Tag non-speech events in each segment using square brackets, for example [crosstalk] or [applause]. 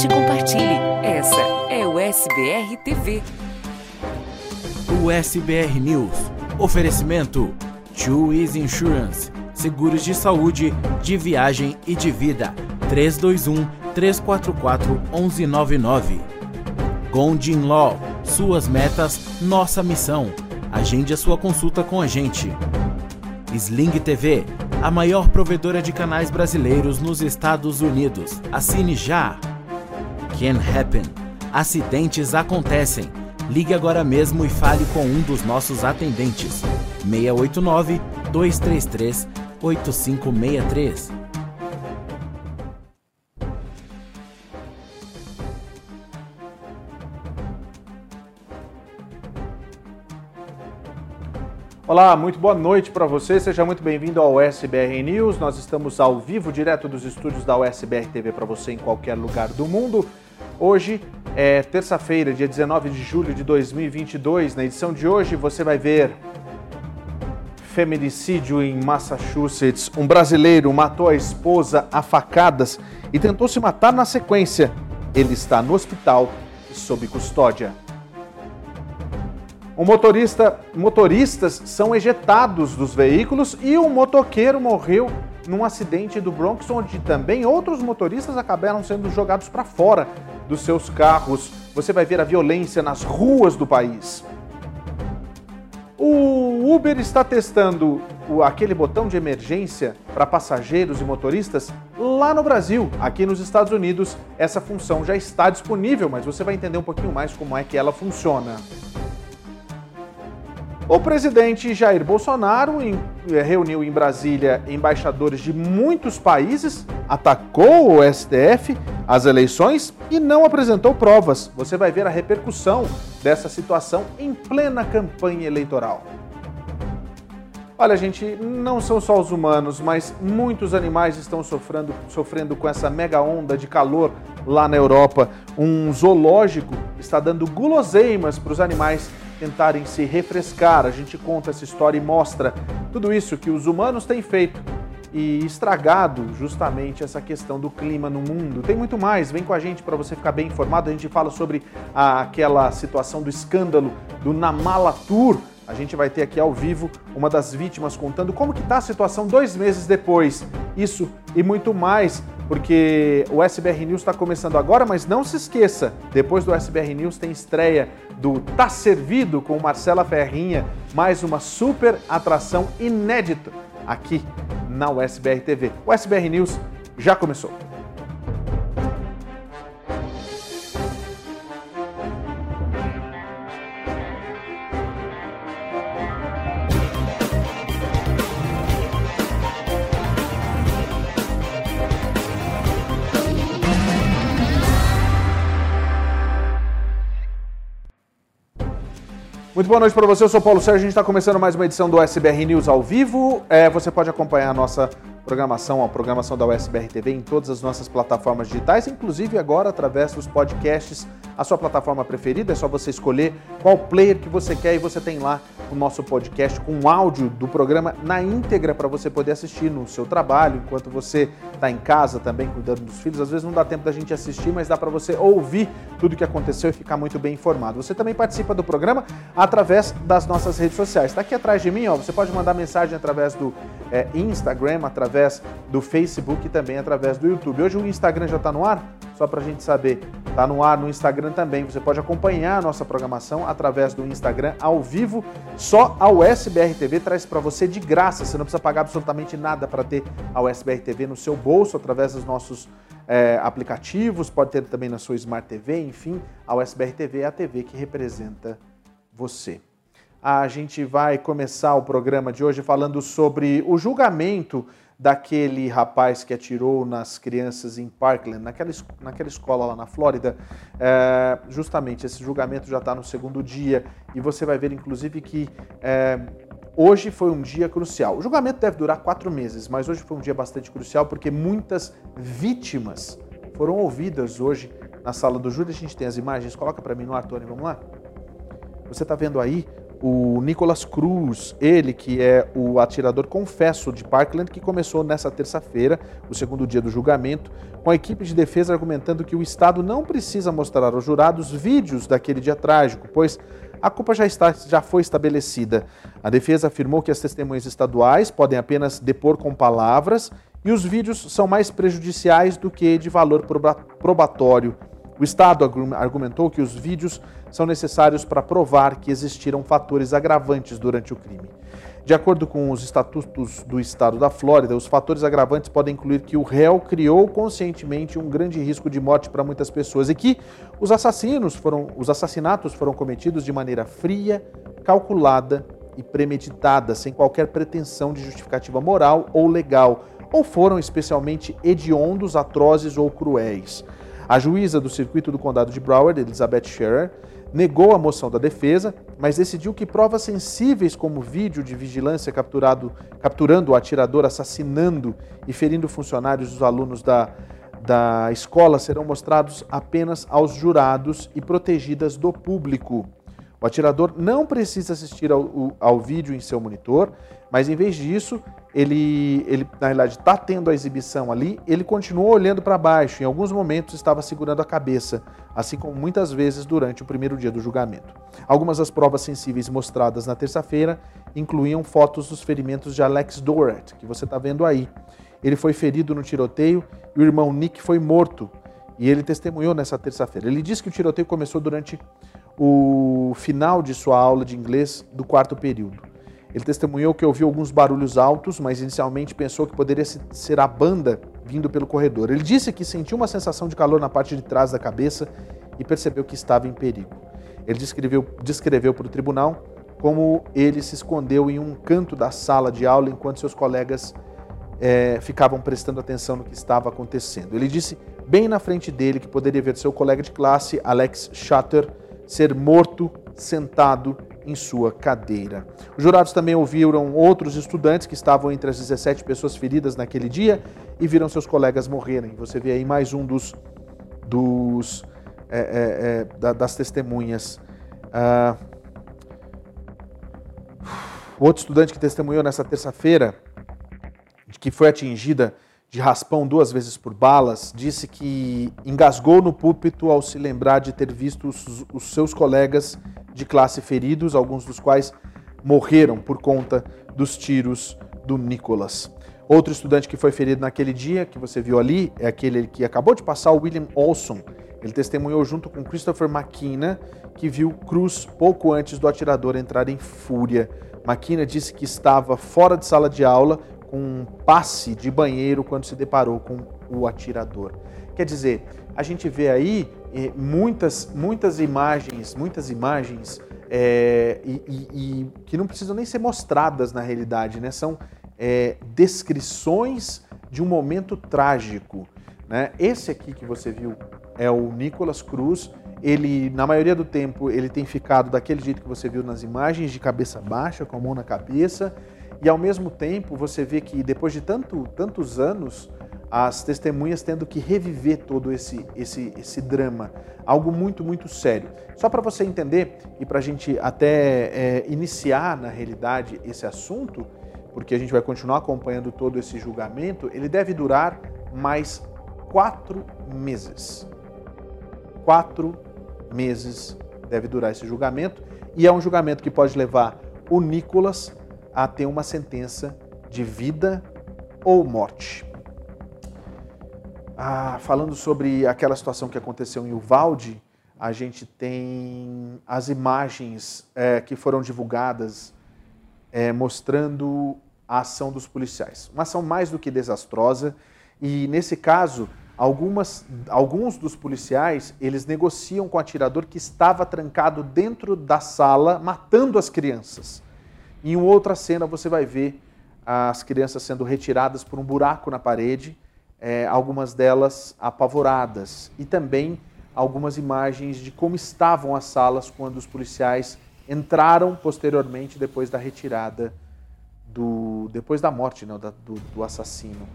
comente e compartilhe. Essa é o SBR TV. O SBR News. Oferecimento: Easy Insurance. Seguros de saúde, de viagem e de vida. 321 344 1199. Gondin Law. Suas metas, nossa missão. Agende a sua consulta com a gente. Sling TV, a maior provedora de canais brasileiros nos Estados Unidos. Assine já. Can Happen. Acidentes acontecem. Ligue agora mesmo e fale com um dos nossos atendentes. 689 233 8563. Olá, muito boa noite para você. Seja muito bem-vindo ao SBR News. Nós estamos ao vivo, direto dos estúdios da USBR TV para você em qualquer lugar do mundo. Hoje é terça-feira, dia 19 de julho de 2022. Na edição de hoje você vai ver feminicídio em Massachusetts. Um brasileiro matou a esposa a facadas e tentou se matar na sequência. Ele está no hospital e sob custódia. Um motorista, motoristas são ejetados dos veículos e um motoqueiro morreu num acidente do Bronx, onde também outros motoristas acabaram sendo jogados para fora dos seus carros. Você vai ver a violência nas ruas do país. O Uber está testando aquele botão de emergência para passageiros e motoristas lá no Brasil. Aqui nos Estados Unidos, essa função já está disponível, mas você vai entender um pouquinho mais como é que ela funciona. O presidente Jair Bolsonaro eh, reuniu em Brasília embaixadores de muitos países, atacou o STF, as eleições e não apresentou provas. Você vai ver a repercussão dessa situação em plena campanha eleitoral. Olha, gente, não são só os humanos, mas muitos animais estão sofrendo, sofrendo com essa mega onda de calor lá na Europa. Um zoológico está dando guloseimas para os animais tentarem se refrescar. A gente conta essa história e mostra tudo isso que os humanos têm feito e estragado justamente essa questão do clima no mundo. Tem muito mais, vem com a gente para você ficar bem informado. A gente fala sobre aquela situação do escândalo do Namala Tour. A gente vai ter aqui ao vivo uma das vítimas contando como que está a situação dois meses depois. Isso e muito mais porque o SBR News está começando agora, mas não se esqueça, depois do SBR News tem estreia do Tá Servido com Marcela Ferrinha, mais uma super atração inédita aqui na USBR TV. O SBR News já começou. Muito boa noite para você, eu sou Paulo Sérgio, a gente está começando mais uma edição do SBR News ao vivo. É, você pode acompanhar a nossa programação, a programação da USBR TV em todas as nossas plataformas digitais, inclusive agora através dos podcasts a sua plataforma preferida, é só você escolher qual player que você quer e você tem lá o nosso podcast com áudio do programa na íntegra para você poder assistir no seu trabalho, enquanto você está em casa também cuidando dos filhos. Às vezes não dá tempo da gente assistir, mas dá para você ouvir tudo o que aconteceu e ficar muito bem informado. Você também participa do programa através das nossas redes sociais. Está aqui atrás de mim, ó, você pode mandar mensagem através do é, Instagram, através do Facebook e também através do YouTube. Hoje o Instagram já está no ar? Só para a gente saber, está no ar no Instagram também. Você pode acompanhar a nossa programação através do Instagram ao vivo. Só a USBR TV traz para você de graça. Você não precisa pagar absolutamente nada para ter a USBR TV no seu bolso através dos nossos é, aplicativos. Pode ter também na sua Smart TV. Enfim, a USBR TV é a TV que representa você. A gente vai começar o programa de hoje falando sobre o julgamento daquele rapaz que atirou nas crianças em Parkland, naquela, naquela escola lá na Flórida. É, justamente, esse julgamento já está no segundo dia e você vai ver, inclusive, que é, hoje foi um dia crucial. O julgamento deve durar quatro meses, mas hoje foi um dia bastante crucial porque muitas vítimas foram ouvidas hoje na sala do júri. A gente tem as imagens, coloca para mim no ar, Tony, vamos lá? Você está vendo aí o Nicholas Cruz, ele que é o atirador confesso de Parkland, que começou nessa terça-feira, o segundo dia do julgamento, com a equipe de defesa argumentando que o Estado não precisa mostrar aos jurados vídeos daquele dia trágico, pois a culpa já, está, já foi estabelecida. A defesa afirmou que as testemunhas estaduais podem apenas depor com palavras e os vídeos são mais prejudiciais do que de valor probatório. O Estado argumentou que os vídeos são necessários para provar que existiram fatores agravantes durante o crime. De acordo com os estatutos do Estado da Flórida, os fatores agravantes podem incluir que o réu criou conscientemente um grande risco de morte para muitas pessoas e que os assassinos foram, os assassinatos foram cometidos de maneira fria, calculada e premeditada, sem qualquer pretensão de justificativa moral ou legal, ou foram especialmente hediondos, atrozes ou cruéis. A juíza do circuito do condado de Broward, Elizabeth Scherer, negou a moção da defesa, mas decidiu que provas sensíveis como vídeo de vigilância capturado, capturando o atirador assassinando e ferindo funcionários dos alunos da, da escola serão mostrados apenas aos jurados e protegidas do público. O atirador não precisa assistir ao, ao vídeo em seu monitor, mas em vez disso, ele, ele na realidade está tendo a exibição ali, ele continuou olhando para baixo, em alguns momentos estava segurando a cabeça, assim como muitas vezes durante o primeiro dia do julgamento. Algumas das provas sensíveis mostradas na terça-feira incluíam fotos dos ferimentos de Alex Dorat, que você está vendo aí. Ele foi ferido no tiroteio e o irmão Nick foi morto. E ele testemunhou nessa terça-feira. Ele disse que o tiroteio começou durante o final de sua aula de inglês do quarto período. Ele testemunhou que ouviu alguns barulhos altos, mas inicialmente pensou que poderia ser a banda vindo pelo corredor. Ele disse que sentiu uma sensação de calor na parte de trás da cabeça e percebeu que estava em perigo. Ele descreveu, descreveu para o tribunal como ele se escondeu em um canto da sala de aula enquanto seus colegas é, ficavam prestando atenção no que estava acontecendo. Ele disse bem na frente dele que poderia ver seu colega de classe, Alex Shutter, ser morto sentado em sua cadeira. Os jurados também ouviram outros estudantes que estavam entre as 17 pessoas feridas naquele dia e viram seus colegas morrerem. Você vê aí mais um dos, dos é, é, é, das testemunhas. Ah, outro estudante que testemunhou nessa terça-feira, que foi atingida de raspão duas vezes por balas, disse que engasgou no púlpito ao se lembrar de ter visto os, os, seus colegas de classe feridos, alguns dos quais morreram por conta dos tiros do Nicholas. Outro estudante que foi ferido naquele dia, que você viu ali, é aquele que acabou de passar, o William Olson. Ele testemunhou junto com Christopher McKenna, que viu Cruz pouco antes do atirador entrar em fúria. McKenna disse que estava fora de sala de aula com um passe de banheiro quando se deparou com o atirador. Quer dizer, a gente vê aí eh, muitas, muitas imagens, muitas imagens é, e, e, e, que não precisam nem ser mostradas na realidade, né? São é, descrições de um momento trágico. Né? Esse aqui que você viu é o Nicolas Cruz. Ele, na maioria do tempo, ele tem ficado daquele jeito que você viu nas imagens, de cabeça baixa, com a mão na cabeça. E ao mesmo tempo você vê que depois de tanto, tantos anos, as testemunhas tendo que reviver todo esse, esse, esse drama. Algo muito, muito sério. Só para você entender e para a gente até é, iniciar na realidade esse assunto, porque a gente vai continuar acompanhando todo esse julgamento, ele deve durar mais quatro meses. Quatro meses deve durar esse julgamento e é um julgamento que pode levar o Nicolas a ter uma sentença de vida ou morte. Ah, falando sobre aquela situação que aconteceu em Uvalde, a gente tem as imagens é, que foram divulgadas é, mostrando a ação dos policiais. Uma ação mais do que desastrosa e, nesse caso, algumas, alguns dos policiais eles negociam com o atirador que estava trancado dentro da sala, matando as crianças. Em outra cena você vai ver as crianças sendo retiradas por um buraco na parede, é, algumas delas apavoradas, e também algumas imagens de como estavam as salas quando os policiais entraram posteriormente depois da retirada do depois da morte não, da, do, do, assassino.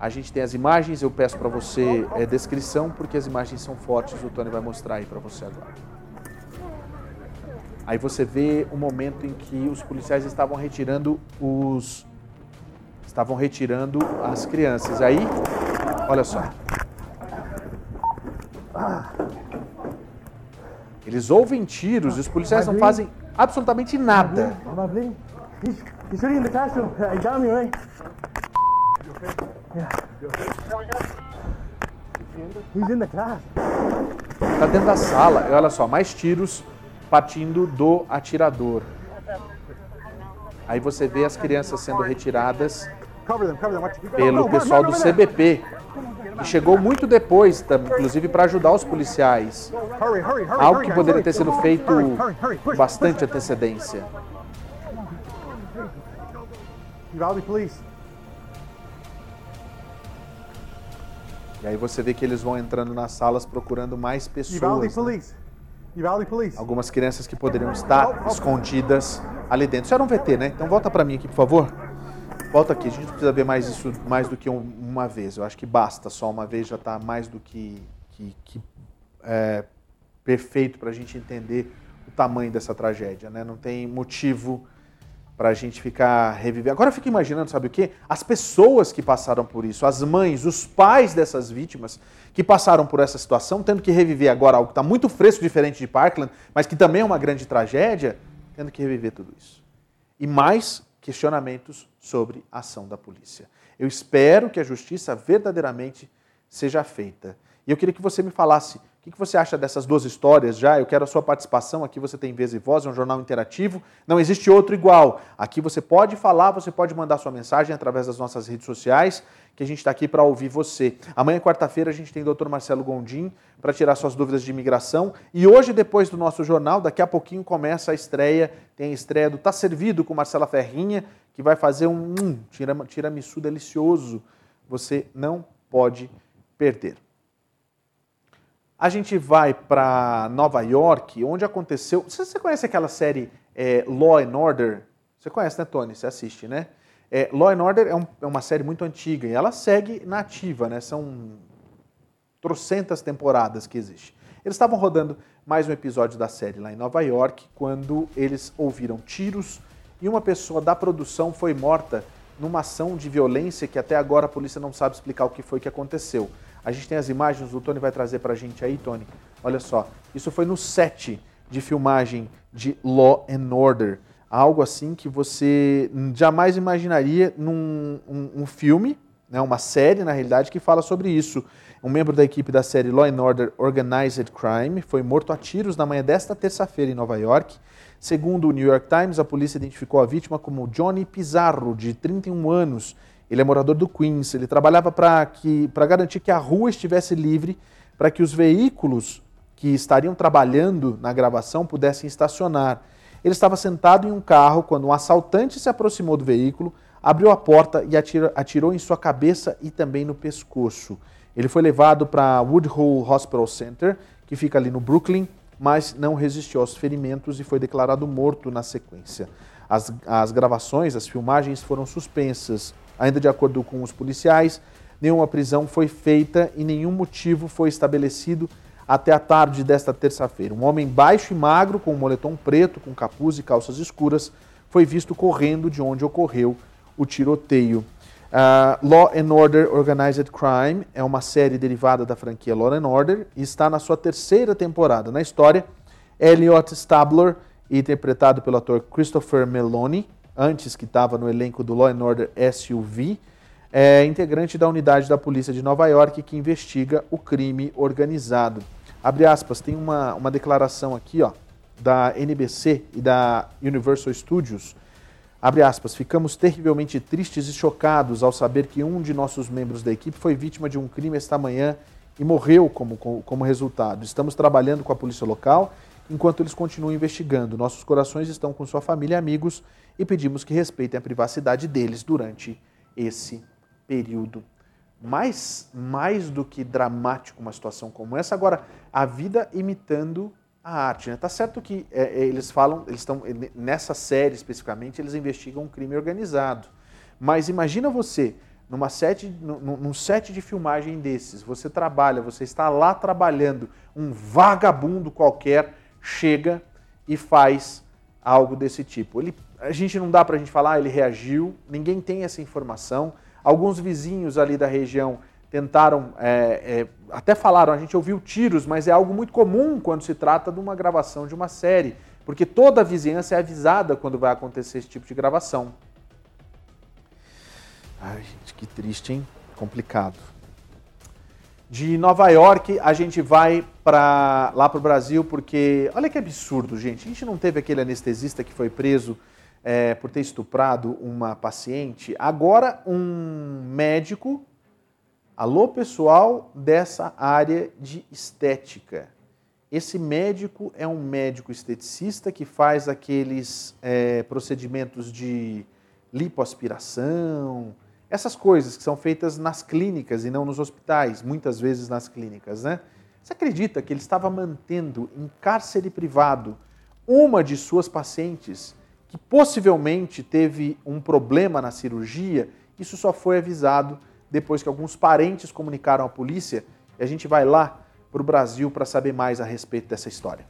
A gente tem as imagens, eu peço para você é, descrição porque as imagens são fortes, o Tony vai mostrar aí para você agora. Aí você vê o momento em que os policiais estavam retirando os estavam retirando as crianças. Aí, olha só. Eles ouvem tiros e os policiais não fazem absolutamente nada. Tá dentro da sala. E olha só, mais tiros partindo do atirador. Aí você vê as crianças sendo retiradas pelo pessoal do CBP, que chegou muito depois, inclusive para ajudar os policiais. Algo que poderia ter sido feito com bastante antecedência. E aí você vê que eles vão entrando nas salas procurando mais pessoas. né? Algumas crianças que poderiam estar escondidas ali dentro. Isso era um VT, né? Então volta para mim aqui, por favor. Volta aqui. A gente não precisa ver mais isso mais do que um- uma vez. Eu acho que basta só uma vez já está mais do que, que, que, é, perfeito para a gente entender o tamanho dessa tragédia, né? Não tem motivo para a gente ficar revivendo. Agora eu fico imaginando, sabe o quê? As pessoas que passaram por isso, as mães, os pais dessas vítimas que passaram por essa situação, tendo que reviver agora algo que está muito fresco, diferente de Parkland, mas que também é uma grande tragédia, tendo que reviver tudo isso. E mais questionamentos sobre a ação da polícia. Eu espero que a justiça verdadeiramente seja feita. E eu queria que você me falasse o que você acha dessas duas histórias já. Eu quero a sua participação. Aqui você tem Vez e Voz, é um jornal interativo. Não existe outro igual. Aqui você pode falar, você pode mandar sua mensagem através das nossas redes sociais, que a gente está aqui para ouvir você. Amanhã, quarta-feira, a gente tem o Dr. Marcelo Gondim para tirar suas dúvidas de imigração. E hoje, depois do nosso jornal, daqui a pouquinho começa a estreia. Tem a estreia do Tá Servido com Marcela Ferrinha, que vai fazer um hum, delicioso. Você não pode perder. A gente vai para Nova York, onde aconteceu. Você, você conhece aquela série é, Law and Order? Você conhece, né, Tony? Você assiste, né? É, Law and Order é, um- é uma série muito antiga e ela segue na ativa, né? São trocentas temporadas que existe. Eles estavam rodando mais um episódio da série lá em Nova York quando eles ouviram tiros e uma pessoa da produção foi morta numa ação de violência que até agora a polícia não sabe explicar o que foi que aconteceu. A gente tem as imagens, o Tony vai trazer pra gente aí, Tony. Olha só, isso foi no set de filmagem de Law and Order. Algo assim que você jamais imaginaria num um, um filme, né, uma série, na realidade, que fala sobre isso. Um membro da equipe da série Law and Order Organized Crime foi morto a tiros na manhã desta terça-feira em Nova York. Segundo o New York Times, a polícia identificou a vítima como Johnny Pizarro, de 31 anos. Ele é morador do Queens. Ele trabalhava para garantir que a rua estivesse livre para que os veículos que estariam trabalhando na gravação pudessem estacionar. Ele estava sentado em um carro quando um assaltante se aproximou do veículo, abriu a porta e atira- atirou em sua cabeça e também no pescoço. Ele foi levado para Woodhull Hospital Center, que fica ali no Brooklyn, mas não resistiu aos ferimentos e foi declarado morto na sequência. As, as gravações, as filmagens foram suspensas. Ainda de acordo com os policiais, nenhuma prisão foi feita e nenhum motivo foi estabelecido até a tarde desta terça-feira. Um homem baixo e magro, com um moletom preto, com capuz e calças escuras, foi visto correndo de onde ocorreu o tiroteio. Ah, Law and Order Organized Crime é uma série derivada da franquia Law and Order e está na sua terceira temporada. Na história, Elliot Stabler, interpretado pelo ator Christopher Meloni, antes que estava no elenco do Law Order SUV, é integrante da unidade da polícia de Nova York que investiga o crime organizado. Abre aspas, tem uma, uma declaração aqui ó, da NBC e da Universal Studios. Abre aspas, ficamos terrivelmente tristes e chocados ao saber que um de nossos membros da equipe foi vítima de um crime esta manhã e morreu como, como resultado. Estamos trabalhando com a polícia local enquanto eles continuam investigando. Nossos corações estão com sua família e amigos e pedimos que respeitem a privacidade deles durante esse período. Mais, mais do que dramático uma situação como essa, agora, a vida imitando a arte. Né? Tá certo que é, é, eles falam, eles estão nessa série especificamente, eles investigam um crime organizado. Mas imagina você numa set, num, num set de filmagem desses, você trabalha, você está lá trabalhando, um vagabundo qualquer chega e faz algo desse tipo. Ele, a gente não dá para a gente falar, ele reagiu, ninguém tem essa informação. Alguns vizinhos ali da região tentaram, é, é, até falaram, a gente ouviu tiros, mas é algo muito comum quando se trata de uma gravação de uma série, porque toda a vizinhança é avisada quando vai acontecer esse tipo de gravação. Ai, gente, que triste, hein? Complicado. De Nova York, a gente vai para lá para o Brasil, porque olha que absurdo, gente. A gente não teve aquele anestesista que foi preso é, por ter estuprado uma paciente. Agora, um médico, alô pessoal dessa área de estética. Esse médico é um médico esteticista que faz aqueles é, procedimentos de lipoaspiração, essas coisas que são feitas nas clínicas e não nos hospitais, muitas vezes nas clínicas, né? Você acredita que ele estava mantendo em cárcere privado uma de suas pacientes que possivelmente teve um problema na cirurgia? Isso só foi avisado depois que alguns parentes comunicaram à polícia e a gente vai lá para o Brasil para saber mais a respeito dessa história.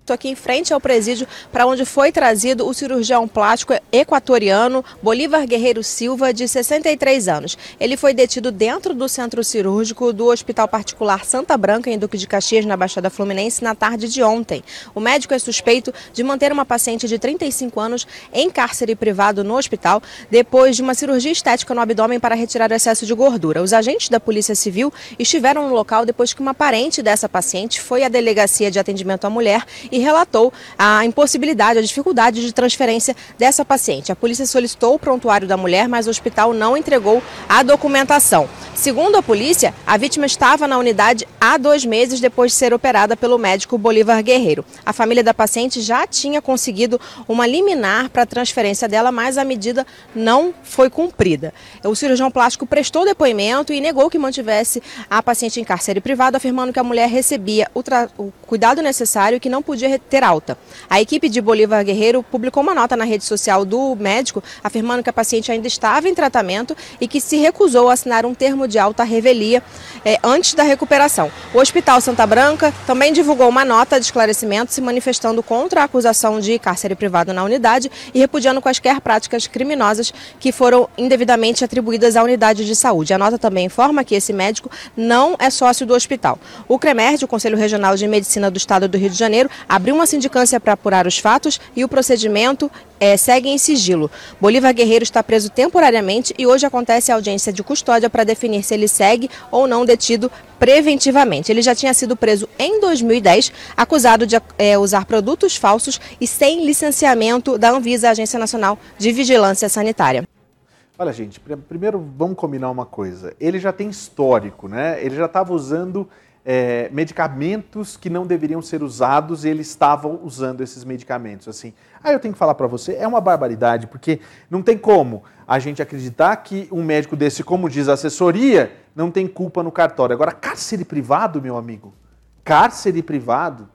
Estou aqui em frente ao presídio para onde foi trazido o cirurgião plástico equatoriano Bolívar Guerreiro Silva, de 63 anos. Ele foi detido dentro do centro cirúrgico do Hospital Particular Santa Branca, em Duque de Caxias, na Baixada Fluminense, na tarde de ontem. O médico é suspeito de manter uma paciente de 35 anos em cárcere privado no hospital depois de uma cirurgia estética no abdômen para retirar o excesso de gordura. Os agentes da Polícia Civil estiveram no local depois que uma parente dessa paciente foi à delegacia de atendimento à mulher e relatou a impossibilidade, a dificuldade de transferência dessa paciente. A polícia solicitou o prontuário da mulher, mas o hospital não entregou a documentação. Segundo a polícia, a vítima estava na unidade há dois meses depois de ser operada pelo médico Bolívar Guerreiro. A família da paciente já tinha conseguido uma liminar para a transferência dela, mas a medida não foi cumprida. O cirurgião plástico prestou depoimento e negou que mantivesse a paciente em cárcere privado, afirmando que a mulher recebia o, o cuidado necessário e que não podia ter alta. A equipe de Bolívar Guerreiro publicou uma nota na rede social do médico afirmando que a paciente ainda estava em tratamento e que se recusou a assinar um termo de alta revelia eh, antes da recuperação. O Hospital Santa Branca também divulgou uma nota de esclarecimento se manifestando contra a acusação de cárcere privado na unidade e repudiando quaisquer práticas criminosas que foram indevidamente atribuídas à unidade de saúde. A nota também informa que esse médico não é sócio do hospital. O CREMERD, o Conselho Regional de Medicina do Estado do Rio de Janeiro, abriu uma sindicância para apurar os fatos e o procedimento é, segue em sigilo. Bolívar Guerreiro está preso temporariamente e hoje acontece a audiência de custódia para definir se ele segue ou não detido preventivamente. Ele já tinha sido preso em 2010, acusado de é, usar produtos falsos e sem licenciamento da Anvisa, Agência Nacional de Vigilância Sanitária. Olha, gente, primeiro vamos combinar uma coisa. Ele já tem histórico, né? Ele já estava usando é, medicamentos que não deveriam ser usados e ele estava usando esses medicamentos. Assim, aí eu tenho que falar para você, é uma barbaridade, porque não tem como a gente acreditar que um médico desse, como diz a assessoria, não tem culpa no cartório. Agora, cárcere privado, meu amigo, cárcere privado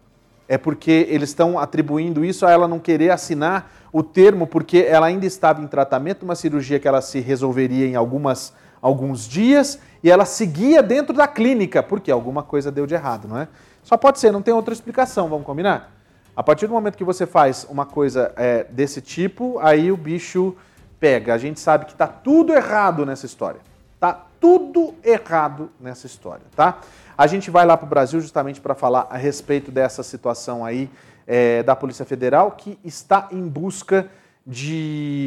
é porque eles estão atribuindo isso a ela não querer assinar o termo porque ela ainda estava em tratamento, uma cirurgia que ela se resolveria em algumas alguns dias e ela seguia dentro da clínica, porque alguma coisa deu de errado, não é? Só pode ser, não tem outra explicação, vamos combinar? A partir do momento que você faz uma coisa é, desse tipo, aí o bicho pega. A gente sabe que está tudo errado nessa história. Tá tudo errado nessa história, tá? A gente vai lá para o Brasil justamente para falar a respeito dessa situação aí é, da Polícia Federal que está em busca de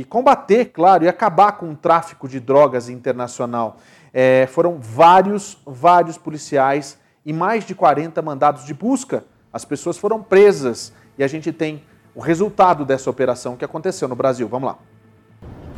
combater, claro, e acabar com o tráfico de drogas internacional. É, foram vários, vários policiais e mais de 40 mandados de busca. As pessoas foram presas e a gente tem o resultado dessa operação que aconteceu no Brasil. Vamos lá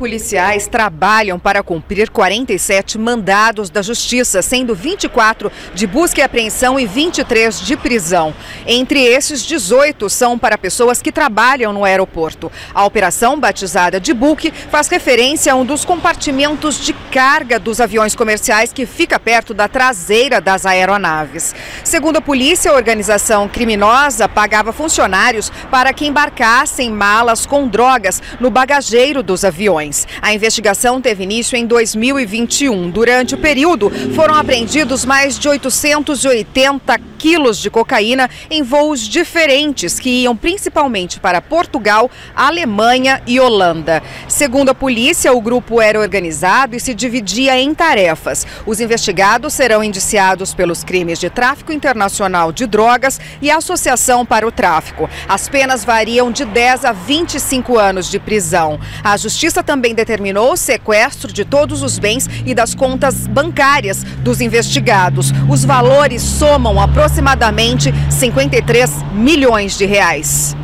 policiais trabalham para cumprir 47 mandados da Justiça, sendo 24 de busca e apreensão e 23 de prisão. Entre esses, 18 são para pessoas que trabalham no aeroporto. A operação, batizada de Book, faz referência a um dos compartimentos de carga dos aviões comerciais que fica perto da traseira das aeronaves. Segundo a polícia, a organização criminosa pagava funcionários para que embarcassem malas com drogas no bagageiro dos aviões. A investigação teve início em 2021. Durante o período, foram apreendidos mais de 880 quilos de cocaína em voos diferentes que iam principalmente para Portugal, Alemanha e Holanda. Segundo a polícia, o grupo era organizado e se dividia em tarefas. Os investigados serão indiciados pelos crimes de tráfico internacional de drogas e associação para o tráfico. As penas variam de 10 a 25 anos de prisão. A justiça também determinou o sequestro de todos os bens e das contas bancárias dos investigados. Os valores somam aproximadamente 53 milhões de reais.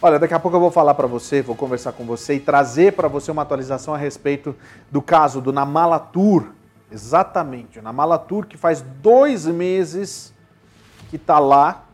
Olha, daqui a pouco eu vou falar para você, vou conversar com você e trazer para você uma atualização a respeito do caso do Namalatur. Exatamente, o Namalatur que faz dois meses que está lá,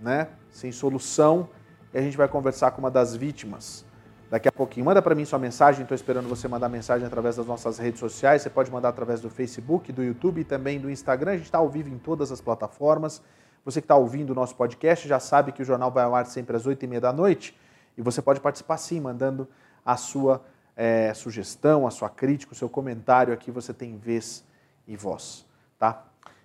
né, sem solução, e a gente vai conversar com uma das vítimas daqui a pouquinho. Manda para mim sua mensagem, estou esperando você mandar mensagem através das nossas redes sociais. Você pode mandar através do Facebook, do YouTube e também do Instagram. A gente está ao vivo em todas as plataformas. Você que está ouvindo o nosso podcast já sabe que o jornal vai ao ar sempre às 8h30 da noite e você pode participar sim, mandando a sua é, sugestão, a sua crítica, o seu comentário aqui. Você tem vez e voz, tá?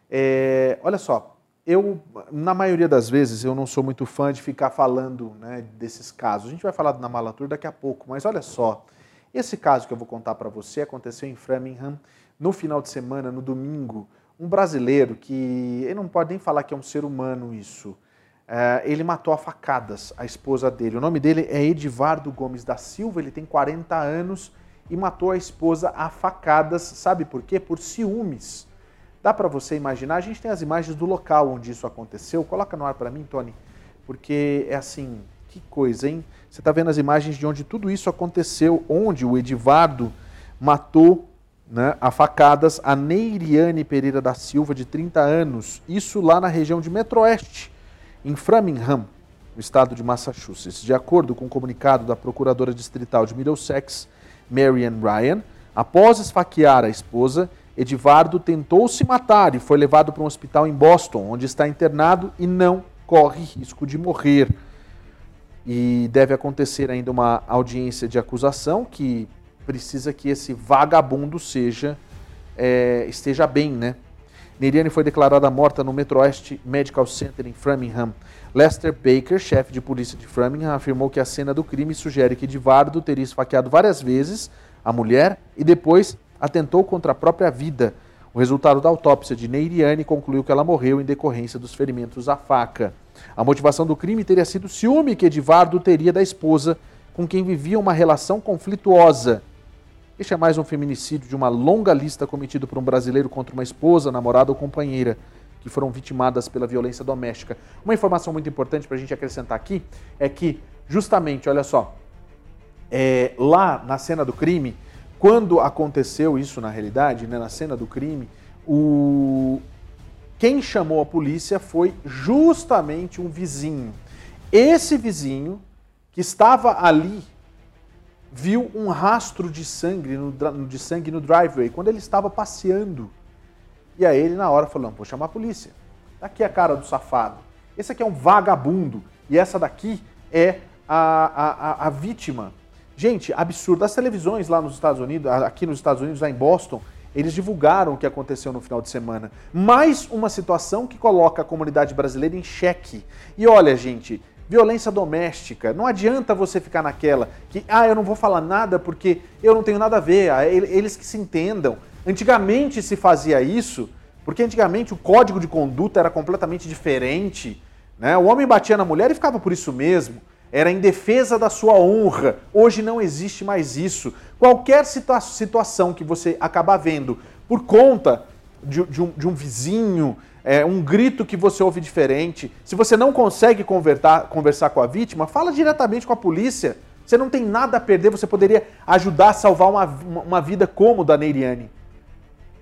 É, olha só, eu, na maioria das vezes, eu não sou muito fã de ficar falando né, desses casos. A gente vai falar do Namalatur daqui a pouco, mas olha só, esse caso que eu vou contar para você aconteceu em Framingham no final de semana, no domingo. Um brasileiro que, ele não pode nem falar que é um ser humano isso, é, ele matou a facadas a esposa dele. O nome dele é Edivardo Gomes da Silva, ele tem 40 anos e matou a esposa a facadas. Sabe por quê? Por ciúmes. Dá para você imaginar? A gente tem as imagens do local onde isso aconteceu. Coloca no ar para mim, Tony, porque é assim, que coisa, hein? Você está vendo as imagens de onde tudo isso aconteceu, onde o Edivardo matou né, a facadas a Neiriane Pereira da Silva, de 30 anos. Isso lá na região de Metroeste, em Framingham, no estado de Massachusetts. De acordo com o um comunicado da procuradora distrital de Middlesex, Marian Ryan, após esfaquear a esposa, Edivardo tentou se matar e foi levado para um hospital em Boston, onde está internado e não corre risco de morrer. E deve acontecer ainda uma audiência de acusação que precisa que esse vagabundo seja é, esteja bem, né? Neriane foi declarada morta no Metroeste Medical Center em Framingham. Lester Baker, chefe de polícia de Framingham, afirmou que a cena do crime sugere que Edivardo teria esfaqueado várias vezes a mulher e depois atentou contra a própria vida. O resultado da autópsia de Neiriane concluiu que ela morreu em decorrência dos ferimentos à faca. A motivação do crime teria sido o ciúme que Edivardo teria da esposa, com quem vivia uma relação conflituosa. Este é mais um feminicídio de uma longa lista cometido por um brasileiro contra uma esposa, namorada ou companheira que foram vitimadas pela violência doméstica. Uma informação muito importante para a gente acrescentar aqui é que, justamente, olha só, é, lá na cena do crime, quando aconteceu isso na realidade, né, na cena do crime, o... quem chamou a polícia foi justamente um vizinho. Esse vizinho que estava ali viu um rastro de sangue no, de sangue no driveway quando ele estava passeando. E aí ele na hora falou, vou chamar a polícia. Daqui é a cara do safado. Esse aqui é um vagabundo. E essa daqui é a, a, a, a vítima Gente, absurdo. As televisões lá nos Estados Unidos, aqui nos Estados Unidos, lá em Boston, eles divulgaram o que aconteceu no final de semana. Mais uma situação que coloca a comunidade brasileira em xeque. E olha, gente, violência doméstica. Não adianta você ficar naquela que, ah, eu não vou falar nada porque eu não tenho nada a ver. Ah, eles que se entendam. Antigamente se fazia isso, porque antigamente o código de conduta era completamente diferente. Né? O homem batia na mulher e ficava por isso mesmo era em defesa da sua honra. Hoje não existe mais isso. Qualquer situa situação que você acabar vendo por conta de, de, um, de um, vizinho, é, um grito que você ouve diferente, se você não consegue convertar, conversar com a vítima, fala diretamente com a polícia. Você não tem nada a perder, você poderia ajudar a salvar uma, uma vida como da Neiriane.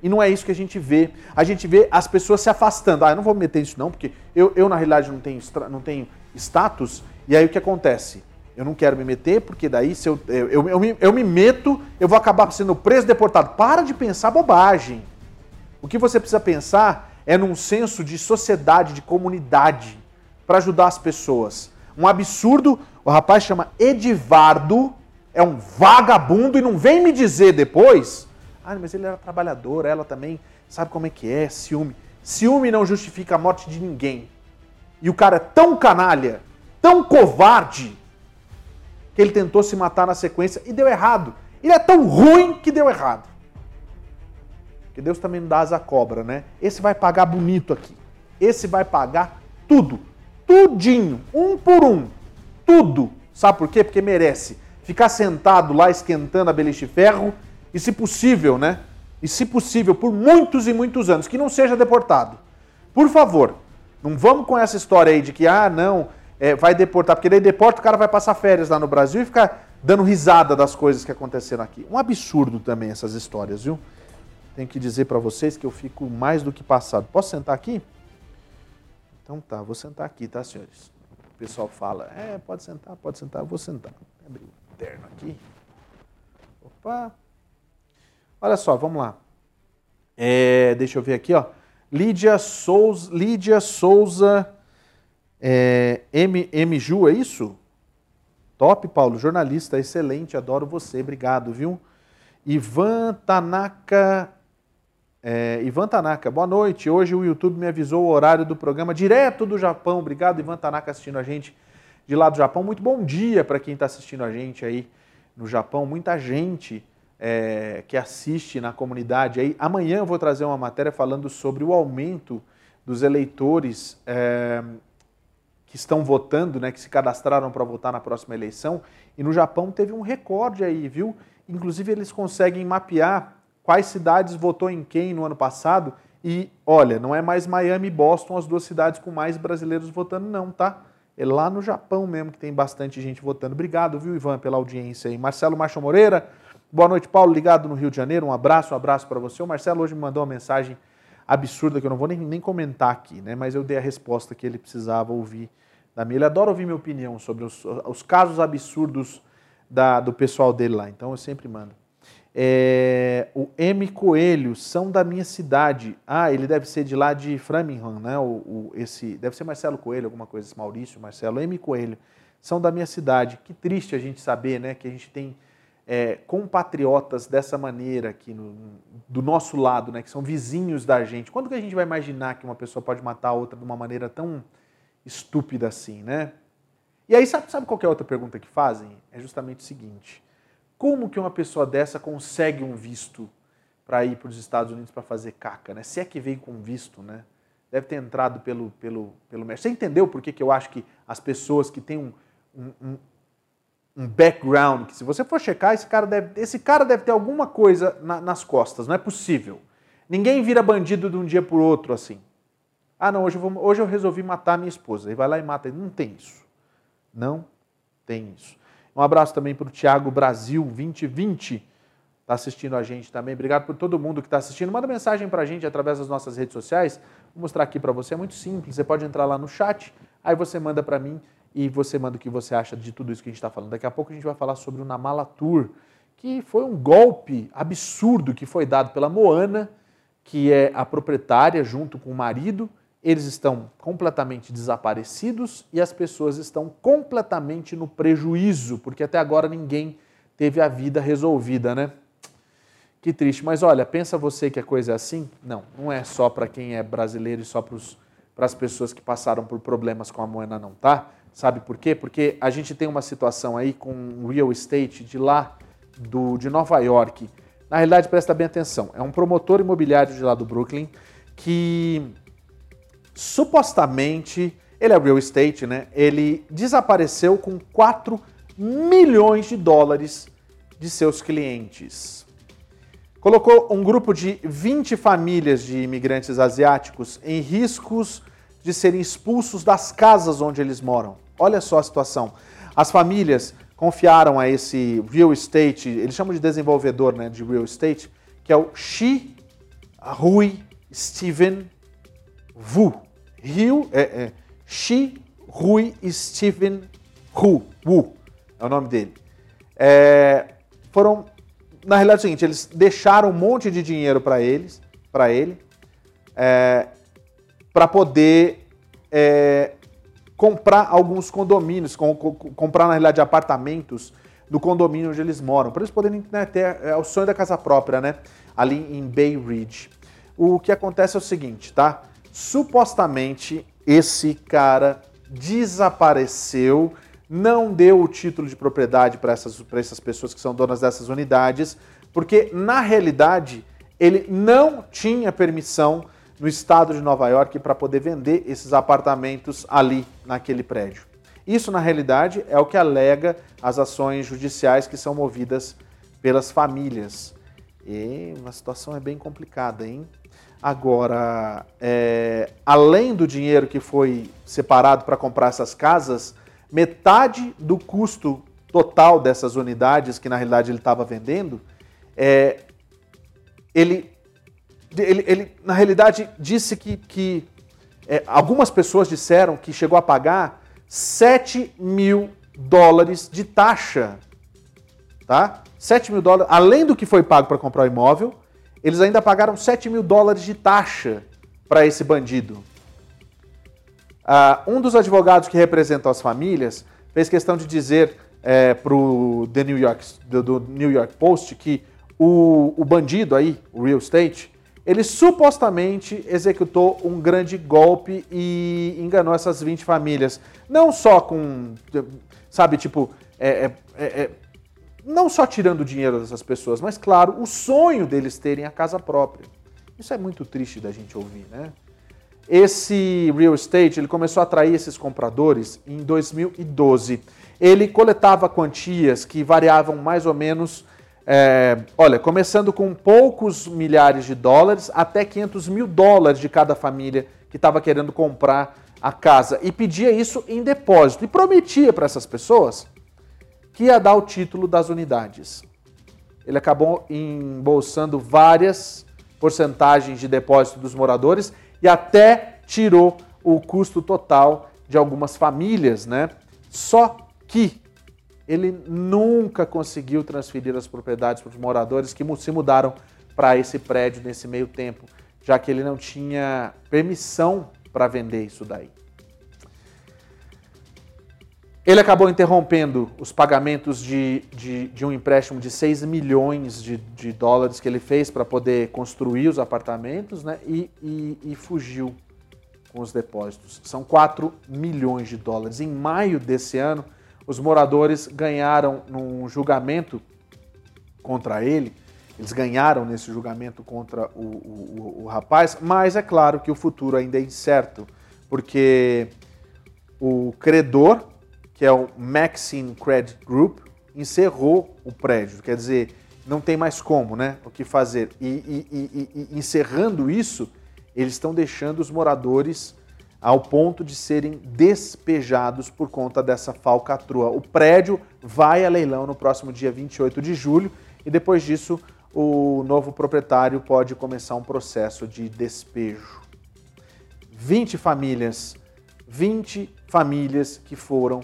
E não é isso que a gente vê. A gente vê as pessoas se afastando. Ah, eu não vou me meter nisso não, porque eu, eu na realidade não tenho, não tenho status, e aí o que acontece? Eu não quero me meter, porque daí se eu, eu, eu, eu, me, eu me meto, eu vou acabar sendo preso, deportado. Para de pensar bobagem. O que você precisa pensar é num senso de sociedade, de comunidade, para ajudar as pessoas. Um absurdo, o rapaz chama Edivardo, é um vagabundo e não vem me dizer depois, ah, mas ele era trabalhador, ela também sabe como é que é, ciúme. ciúme não justifica a morte de ninguém. E o cara é tão canalha, tão covarde, que ele tentou se matar na sequência e deu errado. Ele é tão ruim que deu errado. Porque Deus também não dá asa à cobra, né? Esse vai pagar bonito aqui. Esse vai pagar tudo. Tudinho. Um por um. Tudo. Sabe por quê? Porque merece. Ficar sentado lá esquentando a beliche ferro e, se possível, né? E, se possível, por muitos e muitos anos, que não seja deportado. Por favor, não vamos com essa história aí de que, ah, não, é, vai deportar, porque daí deporta, o cara vai passar férias lá no Brasil e ficar dando risada das coisas que aconteceram aqui. Um absurdo também essas histórias, viu? Tenho que dizer para vocês que eu fico mais do que passado. Posso sentar aqui? Então tá, vou sentar aqui, tá, senhores? O pessoal fala, é, pode sentar, pode sentar, eu vou sentar. Vou abrir o terno aqui. Opa! Olha só, vamos lá. É, deixa eu ver aqui, ó. Lídia Souza, Lídia Souza é, M, é isso? Top, Paulo. Jornalista, excelente, adoro você. Obrigado, viu? Ivan Tanaka. É, Ivan Tanaka, boa noite. Hoje o YouTube me avisou o horário do programa direto do Japão. Obrigado, Ivan Tanaka, assistindo a gente de lá do Japão. Muito bom dia para quem está assistindo a gente aí no Japão. Muita gente é, que assiste na comunidade aí. Amanhã eu vou trazer uma matéria falando sobre o aumento dos eleitores é, que estão votando, né, que se cadastraram para votar na próxima eleição. E no Japão teve um recorde aí, viu? Inclusive eles conseguem mapear quais cidades votou em quem no ano passado. E olha, não é mais Miami e Boston as duas cidades com mais brasileiros votando, não, tá? É lá no Japão mesmo que tem bastante gente votando. Obrigado, viu, Ivan, pela audiência aí. Marcelo Macho Moreira, Boa noite, Paulo, ligado no Rio de Janeiro. Um abraço, um abraço para você. O Marcelo hoje me mandou uma mensagem absurda que eu não vou nem, nem comentar aqui, né? Mas eu dei a resposta que ele precisava ouvir da minha. Ele adora ouvir minha opinião sobre os, os casos absurdos da, do pessoal dele lá. Então eu sempre mando. É, o M Coelho, são da minha cidade. Ah, ele deve ser de lá de Framingham, né? O, o, esse, deve ser Marcelo Coelho, alguma coisa, esse Maurício, Marcelo, M Coelho. São da minha cidade. Que triste a gente saber, né? Que a gente tem é, compatriotas dessa maneira aqui no, do nosso lado, né, que são vizinhos da gente. Quando que a gente vai imaginar que uma pessoa pode matar a outra de uma maneira tão estúpida assim, né? E aí sabe, sabe qual é a outra pergunta que fazem? É justamente o seguinte: como que uma pessoa dessa consegue um visto para ir para os Estados Unidos para fazer caca, né? Se é que veio com visto, né? Deve ter entrado pelo pelo pelo Você entendeu por que, que eu acho que as pessoas que têm um, um background, que se você for checar, esse cara deve, esse cara deve ter alguma coisa na, nas costas, não é possível. Ninguém vira bandido de um dia por outro assim. Ah, não, hoje eu, vou, hoje eu resolvi matar minha esposa. E vai lá e mata. Não tem isso. Não tem isso. Um abraço também para o Tiago Brasil 2020. Está assistindo a gente também. Obrigado por todo mundo que está assistindo. Manda mensagem para a gente através das nossas redes sociais. Vou mostrar aqui para você. É muito simples. Você pode entrar lá no chat, aí você manda para mim e você manda o que você acha de tudo isso que a gente está falando. Daqui a pouco a gente vai falar sobre o Namala Tour, que foi um golpe absurdo que foi dado pela Moana, que é a proprietária junto com o marido. Eles estão completamente desaparecidos e as pessoas estão completamente no prejuízo, porque até agora ninguém teve a vida resolvida, né? Que triste. Mas olha, pensa você que a coisa é assim? Não, não é só para quem é brasileiro e só para as pessoas que passaram por problemas com a Moana, não, tá? Sabe por quê? Porque a gente tem uma situação aí com real estate de lá do, de Nova York. Na realidade, presta bem atenção, é um promotor imobiliário de lá do Brooklyn que supostamente, ele é real estate, né? Ele desapareceu com 4 milhões de dólares de seus clientes. Colocou um grupo de 20 famílias de imigrantes asiáticos em riscos de serem expulsos das casas onde eles moram. Olha só a situação. As famílias confiaram a esse real estate, eles chamam de desenvolvedor né, de real estate, que é o Shi Rui Steven Wu. Rio, é, é, Shi Rui Steven Wu, Wu é o nome dele. É, foram, na realidade é o seguinte, eles deixaram um monte de dinheiro para eles, para ele, é, para poder é, comprar alguns condomínios, com, com, comprar na realidade apartamentos do condomínio onde eles moram, para eles poderem né, ter é, o sonho da casa própria, né? Ali em Bay Ridge. O que acontece é o seguinte, tá? supostamente esse cara desapareceu, não deu o título de propriedade para essas, essas pessoas que são donas dessas unidades, porque na realidade ele não tinha permissão no estado de Nova York para poder vender esses apartamentos ali naquele prédio. Isso, na realidade, é o que alega as ações judiciais que são movidas pelas famílias. E uma situação é bem complicada, hein? Agora, é, além do dinheiro que foi separado para comprar essas casas, metade do custo total dessas unidades, que na realidade ele estava vendendo, é, ele, ele, ele, na realidade, disse que, que é, algumas pessoas disseram que chegou a pagar 7 mil dólares de taxa. Tá? 7 mil dólares, além do que foi pago para comprar o imóvel, eles ainda pagaram 7 mil dólares de taxa para esse bandido. Uh, um dos advogados que representam as famílias fez questão de dizer é, para o New York, do, do, New York Post que o, o bandido aí, o real estate, ele supostamente executou um grande golpe e enganou essas 20 famílias. Não só com, sabe, tipo, é, é, é, é não só tirando dinheiro dessas pessoas, mas, claro, o sonho deles terem a casa própria. Isso é muito triste da gente ouvir, né? Esse real estate ele começou a atrair esses compradores em 2012. Ele coletava quantias que variavam mais ou menos, é, olha, começando com poucos milhares de dólares até 500 mil dólares de cada família que estava querendo comprar a casa e pedia isso em depósito e prometia para essas pessoas que ia dar o título das unidades. Ele acabou embolsando várias porcentagens de depósito dos moradores e até tirou o custo total de algumas famílias, né? Só que ele nunca conseguiu transferir as propriedades para os moradores que se mudaram para esse prédio nesse meio tempo, já que ele não tinha permissão para vender isso daí. Ele acabou interrompendo os pagamentos de, de, de um empréstimo de 6 milhões de, de dólares que ele fez para poder construir os apartamentos né, e, e, e fugiu com os depósitos. São 4 milhões de dólares. Em maio desse ano, os moradores ganharam num julgamento contra ele. Eles ganharam nesse julgamento contra o, o, o, rapaz, mas é claro que o futuro ainda é incerto, porque o credor que é o Maxine Credit Group, encerrou o prédio. Quer dizer, não tem mais como, né? O que fazer. E, e, e, e encerrando isso, eles estão deixando os moradores ao ponto de serem despejados por conta dessa falcatrua. O prédio vai a leilão no próximo dia 28 de julho e depois disso o novo proprietário pode começar um processo de despejo. 20 famílias, 20 famílias que foram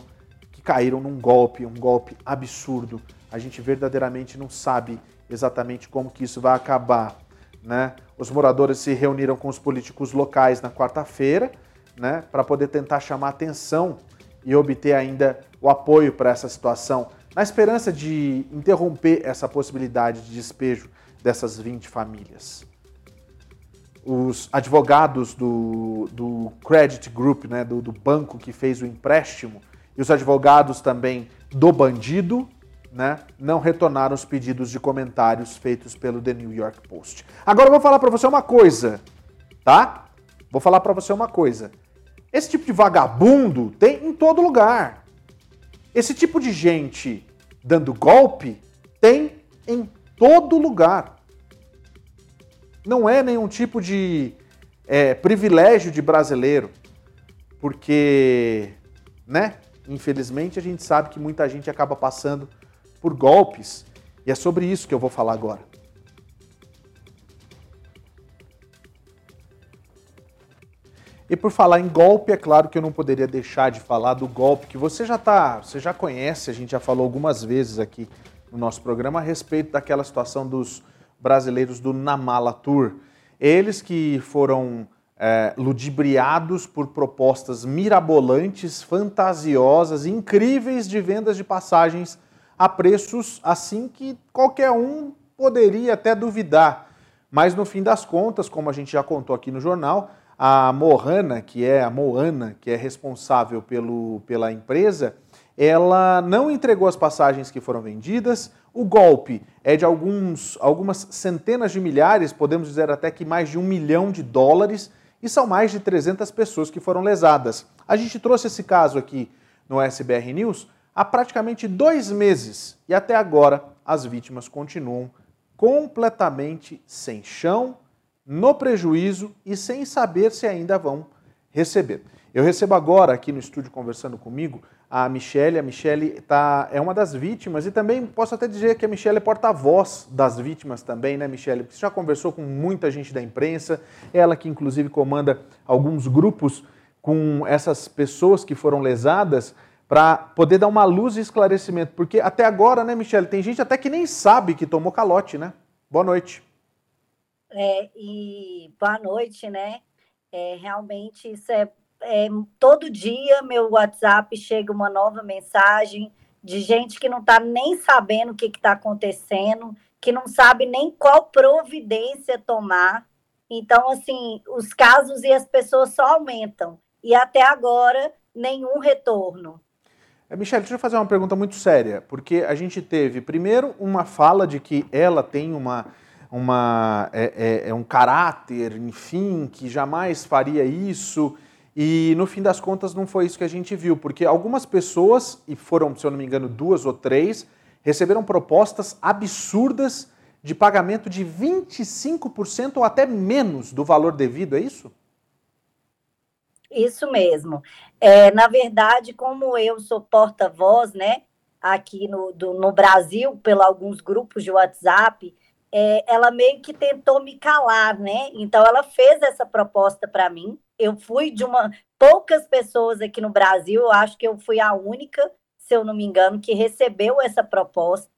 caíram num golpe, um golpe absurdo. A gente verdadeiramente não sabe exatamente como que isso vai acabar. Né? Os moradores se reuniram com os políticos locais na quarta-feira né, para poder tentar chamar atenção e obter ainda o apoio para essa situação, na esperança de interromper essa possibilidade de despejo dessas 20 famílias. Os advogados do, do Credit Group, né, do, do banco que fez o empréstimo, e os advogados também do bandido né, não retornaram os pedidos de comentários feitos pelo The New York Post. Agora eu vou falar para você uma coisa, tá? Vou falar para você uma coisa. Esse tipo de vagabundo tem em todo lugar. Esse tipo de gente dando golpe tem em todo lugar. Não é nenhum tipo de é, privilégio de brasileiro, porque, né? Infelizmente, a gente sabe que muita gente acaba passando por golpes e é sobre isso que eu vou falar agora. E por falar em golpe, é claro que eu não poderia deixar de falar do golpe que você já tá, você já conhece, a gente já falou algumas vezes aqui no nosso programa a respeito daquela situação dos brasileiros do Namala Tour. Eles que foram é, ludibriados por propostas mirabolantes, fantasiosas, incríveis de vendas de passagens a preços assim que qualquer um poderia até duvidar. Mas no fim das contas, como a gente já contou aqui no jornal, A Mohana, que é a Moana, que é responsável pelo, pela empresa, ela não entregou as passagens que foram vendidas. O golpe é de alguns, algumas centenas de milhares, podemos dizer até que mais de um milhão de dólares, e são mais de 300 pessoas que foram lesadas. A gente trouxe esse caso aqui no SBR News há praticamente dois meses e até agora as vítimas continuam completamente sem chão, no prejuízo e sem saber se ainda vão receber. Eu recebo agora aqui no estúdio conversando comigo a Michelle. A Michelle tá, é uma das vítimas e também posso até dizer que a Michelle é porta-voz das vítimas também, né, Michelle? Porque você já conversou com muita gente da imprensa, ela que inclusive comanda alguns grupos com essas pessoas que foram lesadas para poder dar uma luz e esclarecimento. Porque até agora, né, Michelle, tem gente até que nem sabe que tomou calote, né? Boa noite. É, e boa noite, né? É, realmente isso é é, todo dia meu WhatsApp chega uma nova mensagem de gente que não está nem sabendo o que está acontecendo, que não sabe nem qual providência tomar. Então, assim, os casos e as pessoas só aumentam. E até agora, nenhum retorno. É, Michelle, deixa eu fazer uma pergunta muito séria, porque a gente teve, primeiro, uma fala de que ela tem uma, uma é, é, é um caráter, enfim, que jamais faria isso, e no fim das contas não foi isso que a gente viu, porque algumas pessoas, e foram, se eu não me engano, duas ou três, receberam propostas absurdas de pagamento de 25% ou até menos do valor devido, é isso? Isso mesmo. É, na verdade, como eu sou porta-voz, né, aqui no, do, no Brasil, pelo alguns grupos de WhatsApp, é, ela meio que tentou me calar, né? Então, ela fez essa proposta para mim eu fui de uma poucas pessoas aqui no Brasil, eu acho que eu fui a única, se eu não me engano, que recebeu essa proposta.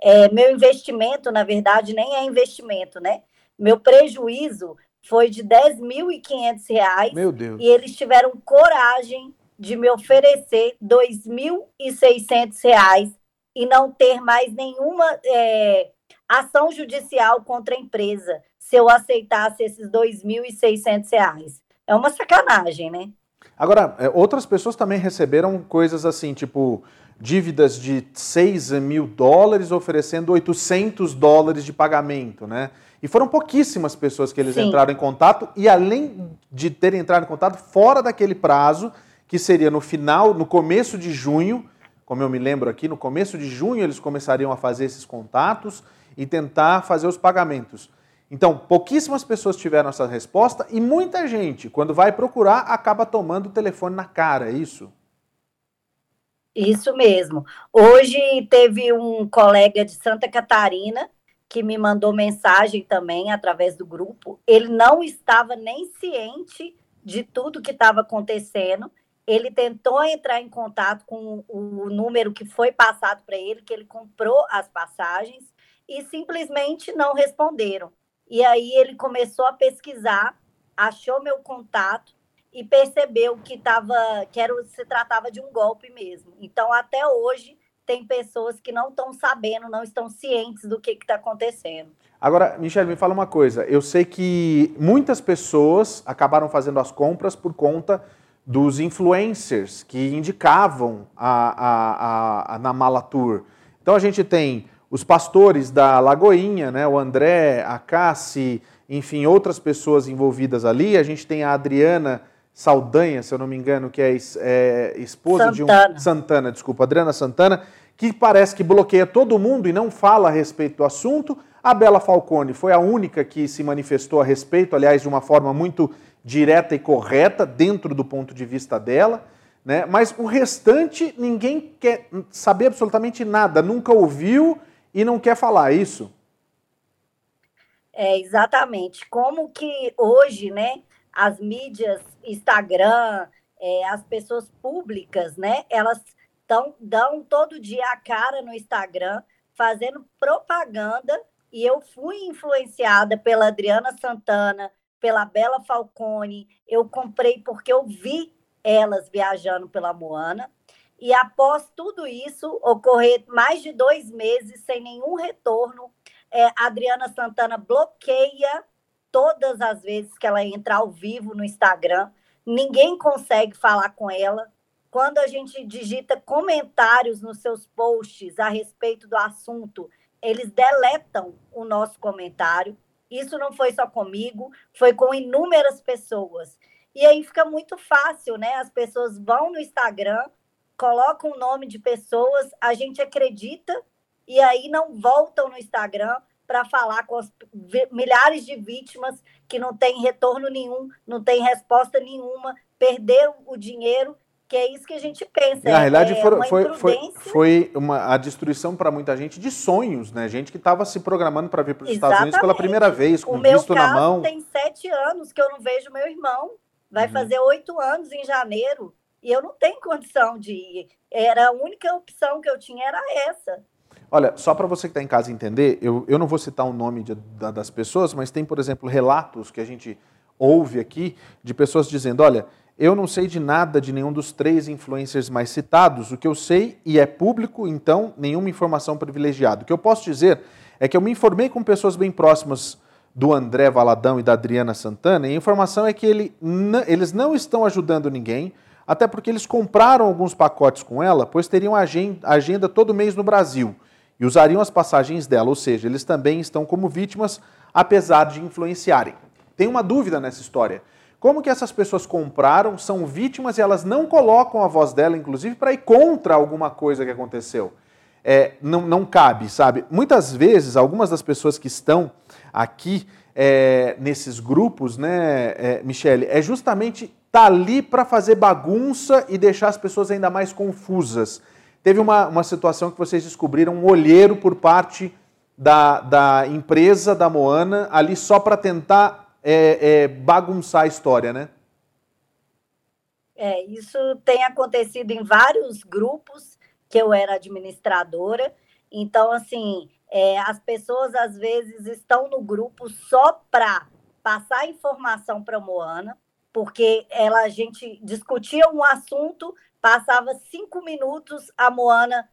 É, meu investimento, na verdade, nem é investimento, né? Meu prejuízo foi de 10.500 reais. Meu Deus. E eles tiveram coragem de me oferecer 2.600 reais e não ter mais nenhuma é, ação judicial contra a empresa se eu aceitasse esses 2.600 reais é uma sacanagem, né? Agora, é, outras pessoas também receberam coisas assim, tipo dívidas de 6 mil dólares oferecendo 800 dólares de pagamento, né? E foram pouquíssimas pessoas que eles Sim. entraram em contato e além de terem entrado em contato fora daquele prazo, que seria no final, no começo de junho, como eu me lembro aqui, no começo de junho eles começariam a fazer esses contatos e tentar fazer os pagamentos. Então, pouquíssimas pessoas tiveram essa resposta e muita gente, quando vai procurar, acaba tomando o telefone na cara, é isso? Isso mesmo. Hoje teve um colega de Santa Catarina que me mandou mensagem também através do grupo. Ele não estava nem ciente de tudo que estava acontecendo. Ele tentou entrar em contato com o número que foi passado para ele, que ele comprou as passagens, e simplesmente não responderam. E aí ele começou a pesquisar, achou meu contato e percebeu que tava, que era, se tratava de um golpe mesmo. Então, até hoje, tem pessoas que não estão sabendo, não estão cientes do que está acontecendo. Agora, Michelle, me fala uma coisa. Eu sei que muitas pessoas acabaram fazendo as compras por conta dos influencers que indicavam a, a, a, a na Mala Tour. Então a gente tem os pastores da Lagoinha, né, o André, a Cassi, enfim, outras pessoas envolvidas ali. A gente tem a Adriana Saldanha, se eu não me engano, que é, é esposa Santana. de um. Santana, desculpa, Adriana Santana, que parece que bloqueia todo mundo e não fala a respeito do assunto. A Bela Falcone foi a única que se manifestou a respeito, aliás, de uma forma muito direta e correta, dentro do ponto de vista dela. Né? Mas o restante, ninguém quer saber absolutamente nada, nunca ouviu e não quer falar isso. É, exatamente. Como que hoje, né, as mídias, Instagram, é, as pessoas públicas, né, elas tão, dão todo dia a cara no Instagram, fazendo propaganda, e eu fui influenciada pela Adriana Santana, pela Bela Falcone, eu comprei porque eu vi elas viajando pela Moana, e após tudo isso, ocorrer mais de dois meses sem nenhum retorno, é, Adriana Santana bloqueia todas as vezes que ela entra ao vivo no Instagram. Ninguém consegue falar com ela. Quando a gente digita comentários nos seus posts a respeito do assunto, eles deletam o nosso comentário. Isso não foi só comigo, foi com inúmeras pessoas. E aí fica muito fácil, né? As pessoas vão no Instagram, colocam o nome de pessoas, a gente acredita e aí não voltam no Instagram para falar com as milhares de vítimas que não têm retorno nenhum, não têm resposta nenhuma, perderam o dinheiro que é isso que a gente pensa. Na realidade, é foi, foi, foi, foi uma, a destruição para muita gente de sonhos, né? Gente que estava se programando para vir para os Estados Unidos pela primeira vez, com o visto na mão. tem sete anos que eu não vejo meu irmão. Vai uhum. fazer oito anos em janeiro. E eu não tenho condição de ir. Era a única opção que eu tinha, era essa. Olha, só para você que está em casa entender, eu, eu não vou citar o nome de, da, das pessoas, mas tem, por exemplo, relatos que a gente ouve aqui de pessoas dizendo: olha, eu não sei de nada de nenhum dos três influencers mais citados. O que eu sei e é público, então, nenhuma informação privilegiada. O que eu posso dizer é que eu me informei com pessoas bem próximas do André Valadão e da Adriana Santana, e a informação é que ele, eles não estão ajudando ninguém, até porque eles compraram alguns pacotes com ela, pois teriam agenda todo mês no Brasil e usariam as passagens dela, ou seja, eles também estão como vítimas, apesar de influenciarem. Tem uma dúvida nessa história. Como que essas pessoas compraram, são vítimas e elas não colocam a voz dela, inclusive, para ir contra alguma coisa que aconteceu? É, não, não cabe, sabe? Muitas vezes, algumas das pessoas que estão aqui é, nesses grupos, né, é, Michele, é justamente tá ali para fazer bagunça e deixar as pessoas ainda mais confusas. Teve uma, uma situação que vocês descobriram um olheiro por parte da, da empresa da Moana ali só para tentar é, é, bagunçar a história, né? É, isso tem acontecido em vários grupos que eu era administradora. Então, assim, é, as pessoas às vezes estão no grupo só para passar informação para a Moana, porque ela, a gente discutia um assunto, passava cinco minutos, a Moana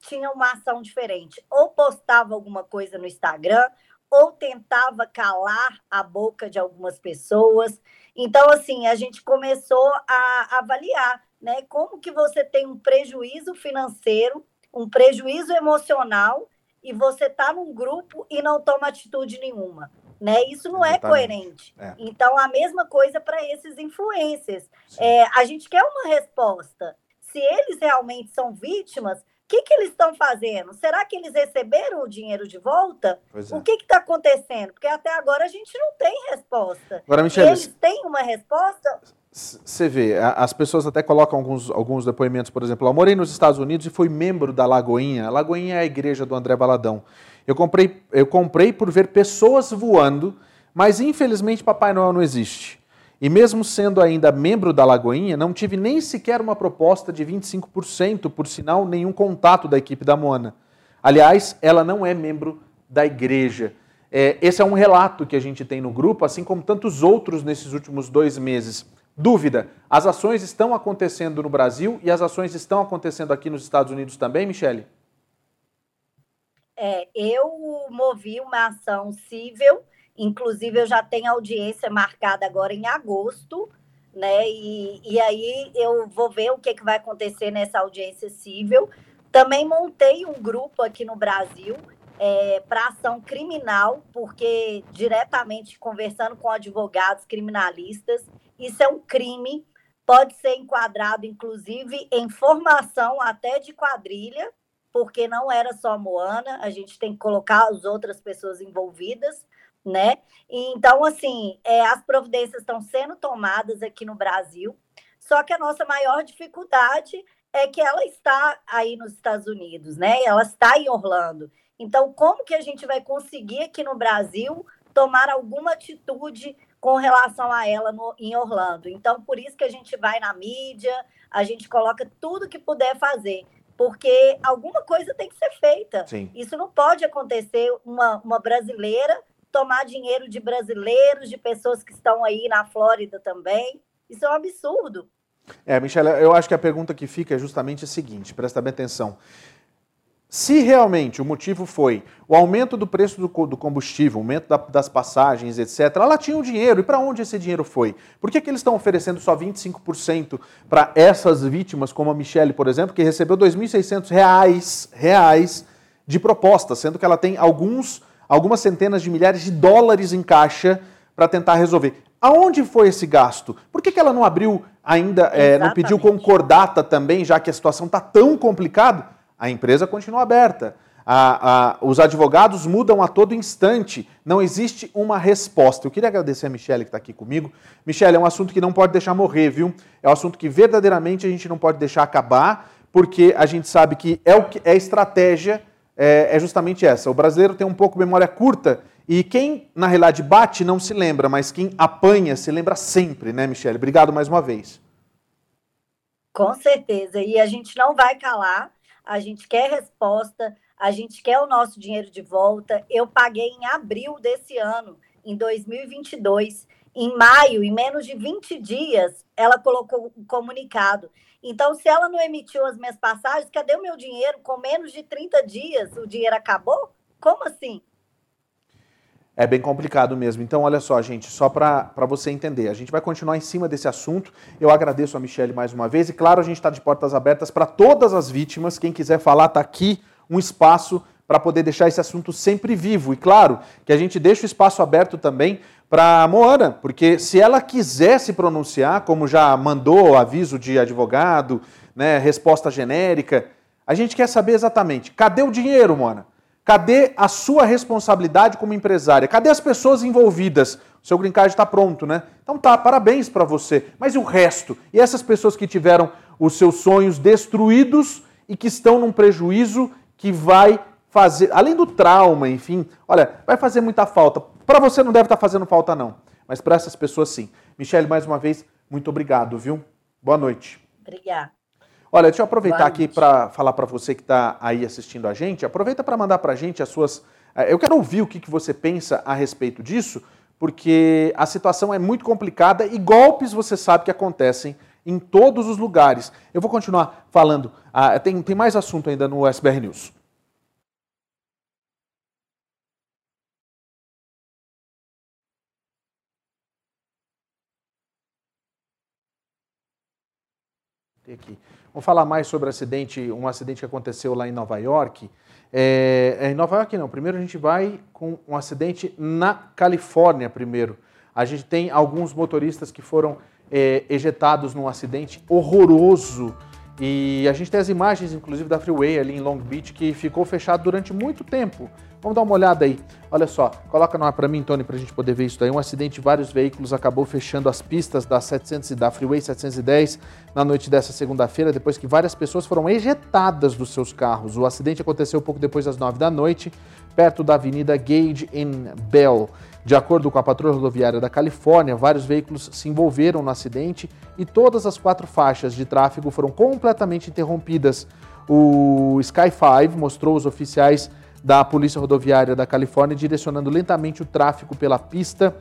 tinha uma ação diferente. Ou postava alguma coisa no Instagram, ou tentava calar a boca de algumas pessoas. Então, assim, a gente começou a avaliar, né? Como que você tem um prejuízo financeiro, um prejuízo emocional, e você está num grupo e não toma atitude nenhuma. Né? Isso não é Exatamente. é coerente. É. Então, a mesma coisa para esses influencers. É, a gente quer uma resposta. Se eles realmente são vítimas, que, que eles estão fazendo? Será que eles receberam o dinheiro de volta? É. O que está acontecendo? Porque até agora a gente não tem resposta. Agora, Michele, eles têm uma resposta? Você vê, as pessoas até colocam alguns, alguns depoimentos, por exemplo, eu morei nos Estados Unidos e fui membro da Lagoinha. A Lagoinha é a igreja do André Baladão. Eu comprei, eu comprei por ver pessoas voando, mas infelizmente Papai Noel não existe. E mesmo sendo ainda membro da Lagoinha, não tive nem sequer uma proposta de 25%, por sinal, nenhum contato da equipe da Moana. Aliás, ela não é membro da igreja. É, esse é um relato que a gente tem no grupo, assim como tantos outros nesses últimos dois meses. Dúvida: as ações estão acontecendo no Brasil e as ações estão acontecendo aqui nos Estados Unidos também, Michele? É, eu movi uma ação civil Inclusive, eu já tenho audiência marcada agora em agosto, né? E, e aí eu vou ver o que, que vai acontecer nessa audiência civil. Também montei um grupo aqui no Brasil é, para ação criminal, porque diretamente conversando com advogados criminalistas, isso é um crime, pode ser enquadrado, inclusive, em formação até de quadrilha, porque não era só a Moana, a gente tem que colocar as outras pessoas envolvidas né? Então, assim, é, as providências estão sendo tomadas aqui no Brasil, só que a nossa maior dificuldade é que ela está aí nos Estados Unidos, né? Ela está em Orlando. Então, como que a gente vai conseguir aqui no Brasil tomar alguma atitude com relação a ela no, em Orlando? Então, por isso que a gente vai na mídia, a gente coloca tudo que puder fazer porque alguma coisa tem que ser feita. Sim. Isso não pode acontecer uma, uma brasileira tomar dinheiro de brasileiros, de pessoas que estão aí na Flórida também. Isso é um absurdo. É, Michelle, eu acho que a pergunta que fica é justamente a seguinte, presta bem atenção. Se realmente o motivo foi o aumento do preço do combustível, o aumento das passagens, etc., ela tinha o dinheiro. E para onde esse dinheiro foi? Por que, que eles estão oferecendo só 25% para essas vítimas, como a Michelle, por exemplo, que recebeu 2.600 reais, reais de proposta, sendo que ela tem alguns, algumas centenas de milhares de dólares em caixa para tentar resolver. Aonde foi esse gasto? Por que, que ela não abriu ainda, é, não pediu concordata também, já que a situação está tão complicada? A empresa continua aberta. A, a, os advogados mudam a todo instante. Não existe uma resposta. Eu queria agradecer a Michelle que está aqui comigo. Michelle, é um assunto que não pode deixar morrer, viu? É um assunto que verdadeiramente a gente não pode deixar acabar, porque a gente sabe que é o que é estratégia, é, é justamente essa. O brasileiro tem um pouco memória curta e quem, na realidade, bate não se lembra, mas quem apanha se lembra sempre, né, Michelle? Obrigado mais uma vez. Com certeza. E a gente não vai calar a gente quer resposta, a gente quer o nosso dinheiro de volta. Eu paguei em abril desse ano, em 2022. Em maio, em menos de 20 dias, ela colocou o comunicado. Então, se ela não emitiu as minhas passagens, cadê o meu dinheiro? Com menos de 30 dias, o dinheiro acabou? Como assim? É bem complicado mesmo. Então, olha só, gente, só para você entender, a gente vai continuar em cima desse assunto. Eu agradeço a Michelle mais uma vez e, claro, a gente está de portas abertas para todas as vítimas. Quem quiser falar, está aqui um espaço para poder deixar esse assunto sempre vivo. E, claro, que a gente deixa o espaço aberto também para a Moana, porque se ela quiser se pronunciar, como já mandou aviso de advogado, né, resposta genérica, a gente quer saber exatamente, cadê o dinheiro, Moana? Cadê a sua responsabilidade como empresária? Cadê as pessoas envolvidas? O seu green card está pronto, né? Então tá, parabéns para você. Mas e o resto? E essas pessoas que tiveram os seus sonhos destruídos e que estão num prejuízo que vai fazer, além do trauma, enfim, olha, vai fazer muita falta. Para você não deve estar tá fazendo falta não, mas para essas pessoas sim. Michele, mais uma vez, muito obrigado, viu? Boa noite. Obrigada. Olha, deixa eu aproveitar aqui para falar para você que está aí assistindo a gente. Aproveita para mandar para a gente as suas. Eh, eu quero ouvir o que, que você pensa a respeito disso, porque a situação é muito complicada e golpes você sabe que acontecem em todos os lugares. Eu vou continuar falando. Ah, tem, tem mais assunto ainda no SBR News. Tem aqui. Vamos falar mais sobre acidente, um acidente que aconteceu lá em Nova York. É, é, em Nova York não, primeiro a gente vai com um acidente na Califórnia primeiro. A gente tem alguns motoristas que foram é, ejetados num acidente horroroso e a gente tem as imagens, inclusive, da Freeway ali em Long Beach, que ficou fechado durante muito tempo. Vamos dar uma olhada aí. Olha só, coloca no ar para mim, Tony, para a gente poder ver isso aí. Um acidente de vários veículos acabou fechando as pistas da, 700, da Freeway 710 na noite dessa segunda-feira, depois que várias pessoas foram ejetadas dos seus carros. O acidente aconteceu pouco depois das 9 da noite, perto da Avenida Gage em Bell. De acordo com a Patrulha Rodoviária da Califórnia, vários veículos se envolveram no acidente e todas as quatro faixas de tráfego foram completamente interrompidas. O Sky 5 mostrou os oficiais da Polícia Rodoviária da Califórnia direcionando lentamente o tráfego pela pista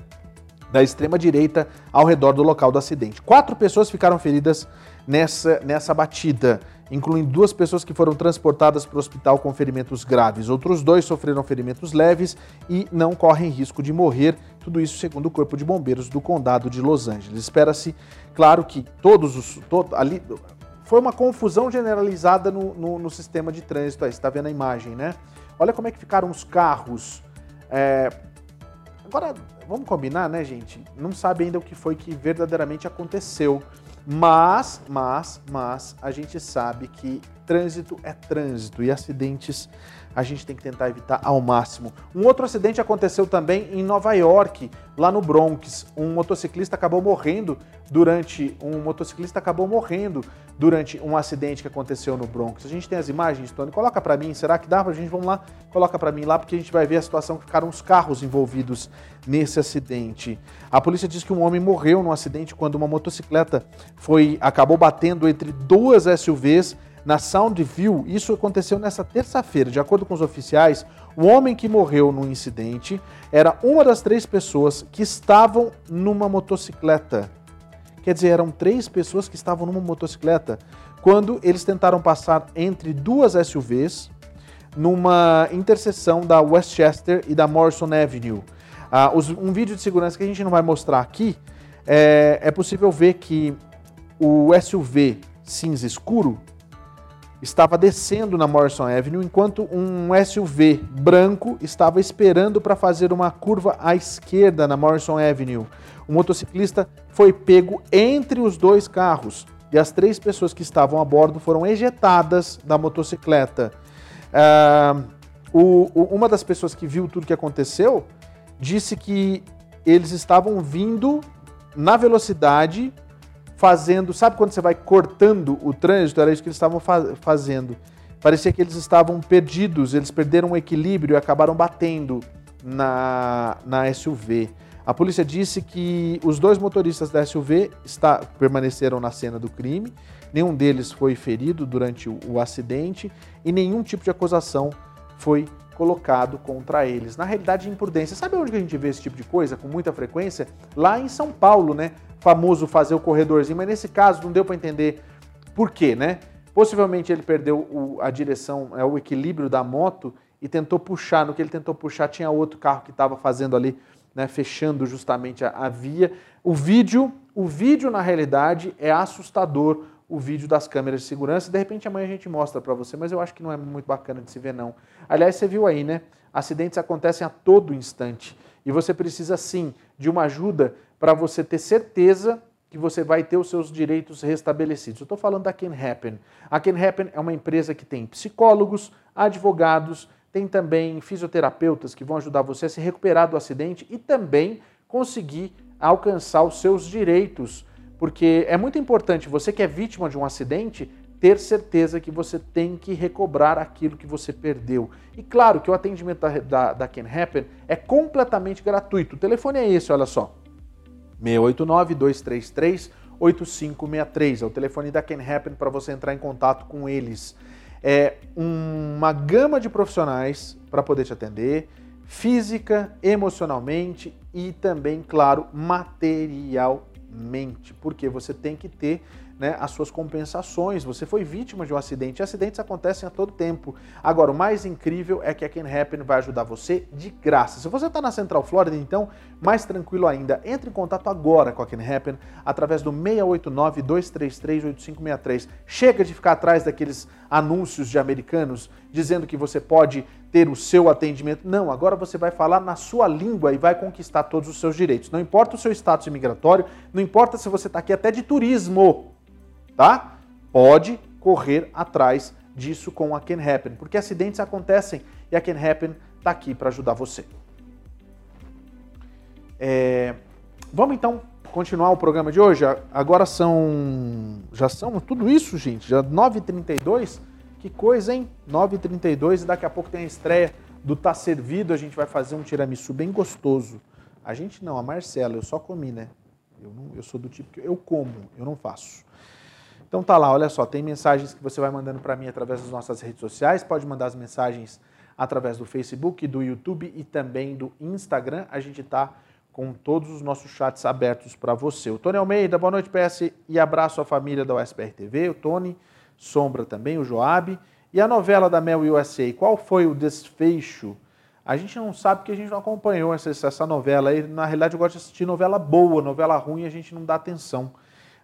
da extrema-direita ao redor do local do acidente. Quatro pessoas ficaram feridas nessa, nessa batida, incluindo duas pessoas que foram transportadas para o hospital com ferimentos graves. Outros dois sofreram ferimentos leves e não correm risco de morrer. Tudo isso segundo o Corpo de Bombeiros do Condado de Los Angeles. Espera-se, claro, que todos os. Todo, ali, foi uma confusão generalizada no, no, no sistema de trânsito. Aí, você está vendo a imagem, né? Olha como é que ficaram os carros. É... Agora, vamos combinar, né, gente? Não sabe ainda o que foi que verdadeiramente aconteceu. Mas, mas, mas, a gente sabe que trânsito é trânsito e acidentes a gente tem que tentar evitar ao máximo. Um outro acidente aconteceu também em Nova York, lá no Bronx. Um motociclista acabou morrendo durante um motociclista acabou morrendo durante um acidente que aconteceu no Bronx. A gente tem as imagens, Tony, coloca para mim, será que dá pra gente? Vamos lá, coloca para mim lá porque a gente vai ver a situação que ficaram os carros envolvidos nesse acidente. A polícia diz que um homem morreu no acidente quando uma motocicleta foi acabou batendo entre duas SUVs na Soundview. Isso aconteceu nessa terça-feira. De acordo com os oficiais, o homem que morreu no incidente era uma das três pessoas que estavam numa motocicleta. Quer dizer, eram três pessoas que estavam numa motocicleta quando eles tentaram passar entre duas SUVs numa interseção da Westchester e da Morrison Avenue. Ah, os, um vídeo de segurança que a gente não vai mostrar aqui, é, é possível ver que o SUV cinza escuro estava descendo na Morrison Avenue, enquanto um SUV branco estava esperando para fazer uma curva à esquerda na Morrison Avenue. O motociclista foi pego entre os dois carros e as três pessoas que estavam a bordo foram ejetadas da motocicleta. Uh, o, o, uma das pessoas que viu tudo que aconteceu disse que eles estavam vindo na velocidade fazendo. Sabe quando você vai cortando o trânsito? Era isso que eles estavam fa fazendo. Parecia que eles estavam perdidos, eles perderam o equilíbrio e acabaram batendo na, na SUV. A polícia disse que os dois motoristas da SUV está, permaneceram na cena do crime, nenhum deles foi ferido durante o, o acidente e nenhum tipo de acusação foi colocado contra eles. Na realidade, imprudência. Sabe onde a gente vê esse tipo de coisa com muita frequência? Lá em São Paulo, né? Famoso fazer o corredorzinho, mas nesse caso não deu para entender por quê, né? Possivelmente ele perdeu o, a direção, é, o equilíbrio da moto e tentou puxar. No que ele tentou puxar, tinha outro carro que estava fazendo ali, né, fechando justamente a, a via. O vídeo, o vídeo na realidade é assustador o vídeo das câmeras de segurança. De repente amanhã a gente mostra para você, mas eu acho que não é muito bacana de se ver não. Aliás, você viu aí, né? Acidentes acontecem a todo instante e você precisa sim de uma ajuda para você ter certeza que você vai ter os seus direitos restabelecidos. Eu estou falando da Can Happen. A Can Happen é uma empresa que tem psicólogos, advogados, tem também fisioterapeutas que vão ajudar você a se recuperar do acidente e também conseguir alcançar os seus direitos porque é muito importante você que é vítima de um acidente ter certeza que você tem que recobrar aquilo que você perdeu. E claro que o atendimento da, da, da Can Happen é completamente gratuito. O telefone é esse, olha só. 689-233-8563. É o telefone da Can Happen para você entrar em contato com eles. É uma gama de profissionais para poder te atender, física, emocionalmente e também, claro, material mente, porque você tem que ter né, as suas compensações. Você foi vítima de um acidente. Acidentes acontecem a todo tempo. Agora, o mais incrível é que a Can Happen vai ajudar você de graça. Se você está na Central Florida, então, mais tranquilo ainda, entre em contato agora com a Can Happen através do 689-233-8563. Chega de ficar atrás daqueles anúncios de americanos dizendo que você pode ter o seu atendimento. Não, agora você vai falar na sua língua e vai conquistar todos os seus direitos. Não importa o seu status imigratório, não importa se você está aqui até de turismo tá? Pode correr atrás disso com a Can Happen, porque acidentes acontecem e a Can Happen está aqui para ajudar você. É... Vamos então continuar o programa de hoje. Agora são. Já são tudo isso, gente. Já 9h32. Que coisa, hein? 9h32 e daqui a pouco tem a estreia do Tá Servido. A gente vai fazer um tiramisu bem gostoso. A gente não, a Marcela, eu só comi, né? Eu, não, eu sou do tipo que eu como, eu não faço. Então tá lá, olha só, tem mensagens que você vai mandando para mim através das nossas redes sociais, pode mandar as mensagens através do Facebook, do YouTube e também do Instagram. A gente está com todos os nossos chats abertos para você. O Tony Almeida, boa noite, PS, e abraço à família da USBR TV, o Tony, Sombra também, o Joab. E a novela da Mel USA, qual foi o desfecho? A gente não sabe porque a gente não acompanhou essa, essa novela. E, na realidade, eu gosto de assistir novela boa, novela ruim a gente não dá atenção.